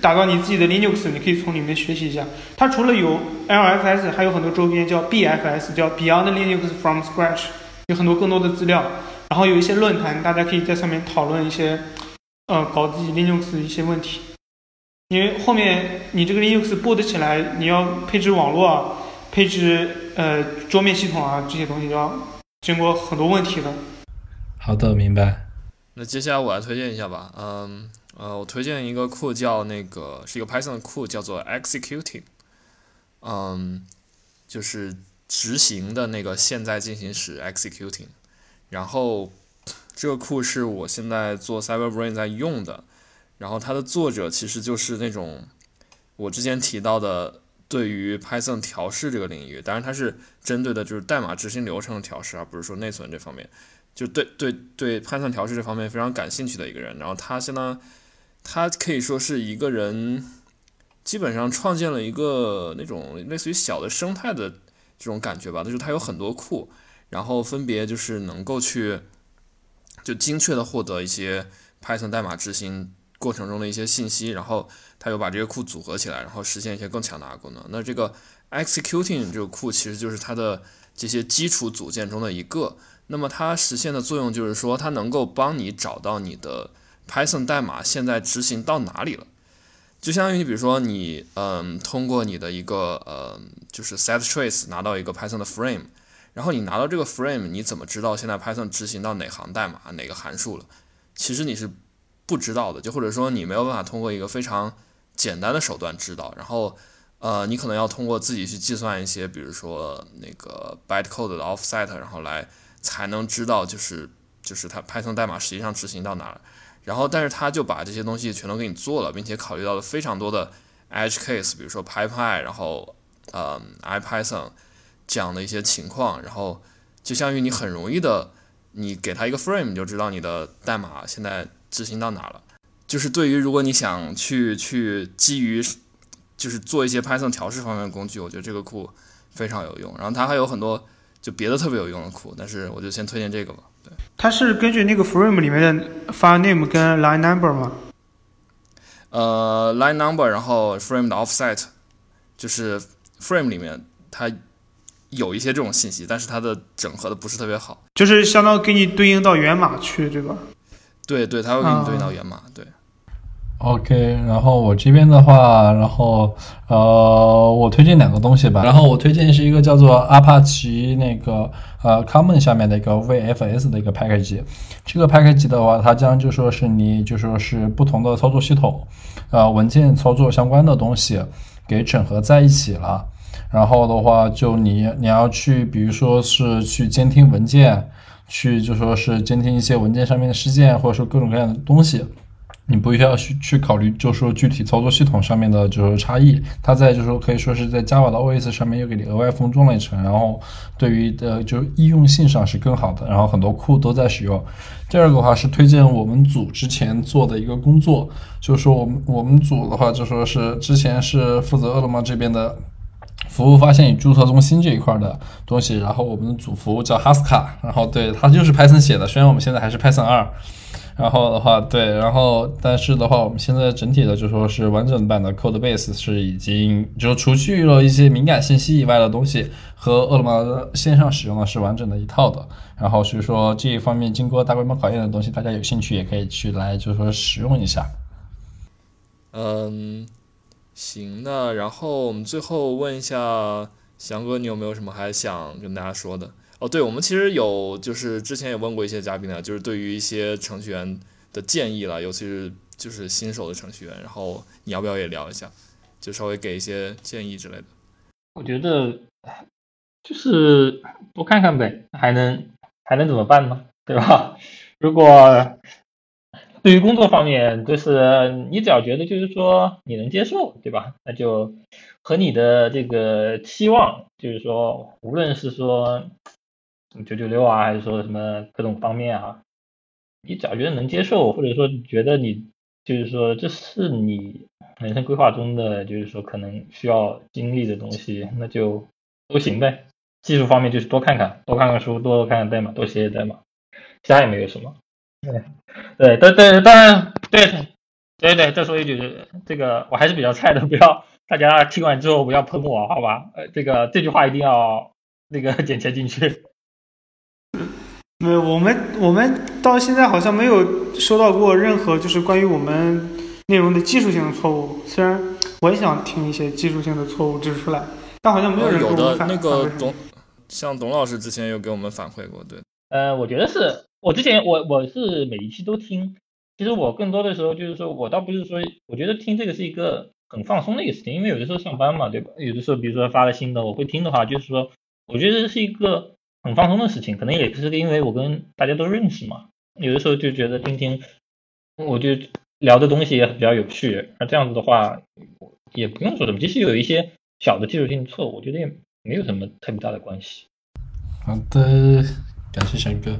打造你自己的 Linux，你可以从里面学习一下。它除了有 LFS，还有很多周边叫 BFS，叫 Beyond Linux from Scratch，有很多更多的资料。然后有一些论坛，大家可以在上面讨论一些，呃，搞自己 Linux 的一些问题。因为后面你这个 Linux boot 起来，你要配置网络、啊配置呃桌面系统啊这些东西，要经过很多问题的。好的，明白。那接下来我来推荐一下吧，嗯。呃，我推荐一个库叫那个是一个 Python 的库，叫做 executing，嗯，就是执行的那个现在进行时 executing。然后这个库是我现在做 CyberBrain 在用的。然后它的作者其实就是那种我之前提到的对于 Python 调试这个领域，当然它是针对的就是代码执行流程的调试，而不是说内存这方面。就对对对 Python 调试这方面非常感兴趣的一个人。然后他相当。他可以说是一个人，基本上创建了一个那种类似于小的生态的这种感觉吧。就是他有很多库，然后分别就是能够去就精确的获得一些 Python 代码执行过程中的一些信息，然后他又把这些库组合起来，然后实现一些更强大的功能。那这个 executing 这个库其实就是它的这些基础组件中的一个。那么它实现的作用就是说，它能够帮你找到你的。Python 代码现在执行到哪里了。就相当于你比如说你嗯通过你的一个呃就是 set trace 拿到一个 Python 的 frame，然后你拿到这个 frame，你怎么知道现在 Python 执行到哪行代码哪个函数了？其实你是不知道的，就或者说你没有办法通过一个非常简单的手段知道。然后呃你可能要通过自己去计算一些，比如说那个 bytecode 的 offset，然后来才能知道就是就是它 Python 代码实际上执行到哪儿。然后，但是他就把这些东西全都给你做了，并且考虑到了非常多的 edge case，比如说 PyPy，然后呃 IPython 这样的一些情况，然后就相当于你很容易的，你给他一个 frame，你就知道你的代码现在执行到哪了。就是对于如果你想去去基于就是做一些 Python 调试方面的工具，我觉得这个库非常有用。然后它还有很多就别的特别有用的库，但是我就先推荐这个吧。对。它是根据那个 frame 里面的 file name 跟 line number 吗？呃，line number，然后 frame 的 offset，就是 frame 里面它有一些这种信息，但是它的整合的不是特别好。就是相当于给你对应到源码去，对吧？对对，他会给你对应到源码，对。OK，然后我这边的话，然后呃，我推荐两个东西吧。然后我推荐是一个叫做阿帕奇那个呃 Common 下面的一个 VFS 的一个 package。这个 package 的话，它将就说是你就说是不同的操作系统，呃，文件操作相关的东西给整合在一起了。然后的话，就你你要去，比如说是去监听文件，去就说是监听一些文件上面的事件，或者说各种各样的东西。你不需要去去考虑，就说具体操作系统上面的就是差异，它在就说可以说是在 Java 的 OS 上面又给你额外封装了一层，然后对于的就易用性上是更好的，然后很多库都在使用。第二个的话是推荐我们组之前做的一个工作，就是说我们我们组的话就说是之前是负责饿了么这边的服务发现与注册中心这一块的东西，然后我们的主服务叫 Haska，然后对它就是 Python 写的，虽然我们现在还是 Python 二。然后的话，对，然后但是的话，我们现在整体的就说是完整版的 code base 是已经就除去了一些敏感信息以外的东西，和饿了么线上使用的是完整的一套的。然后所以说这一方面经过大规模考验的东西，大家有兴趣也可以去来就是说使用一下。嗯，行，那然后我们最后问一下翔哥，你有没有什么还想跟大家说的？哦，对，我们其实有，就是之前也问过一些嘉宾呢，就是对于一些程序员的建议了，尤其是就是新手的程序员，然后你要不要也聊一下，就稍微给一些建议之类的。我觉得就是多看看呗，还能还能怎么办呢？对吧？如果对于工作方面，就是你只要觉得就是说你能接受，对吧？那就和你的这个期望，就是说无论是说九九六啊，还是说什么各种方面啊，你只要觉得能接受，或者说觉得你就是说这是你人生规划中的，就是说可能需要经历的东西，那就都行呗。技术方面就是多看看，多看看书，多看看代码，多写写代码，其他也没有什么。对，对，但但当然，对，对对，再说一句，这个我还是比较菜的，不要大家听完之后不要喷我，好吧？呃，这个这句话一定要那个剪切进去。没 有，我们我们到现在好像没有收到过任何就是关于我们内容的技术性的错误。虽然我也想听一些技术性的错误指出来，但好像没有人有的给我们反那个董，像董老师之前有给我们反馈过，对，呃，我觉得是我之前我我是每一期都听，其实我更多的时候就是说我倒不是说，我觉得听这个是一个很放松的一个事情，因为有的时候上班嘛，对吧？有的时候比如说发了新的，我会听的话，就是说我觉得是一个很放松的事情，可能也是因为我跟大家都认识嘛，有的时候就觉得听听，我就聊的东西也比较有趣，而这样子的话也不用说什么，即使有一些小的技术性错误，我觉得也没有什么特别大的关系。好的，感谢翔哥。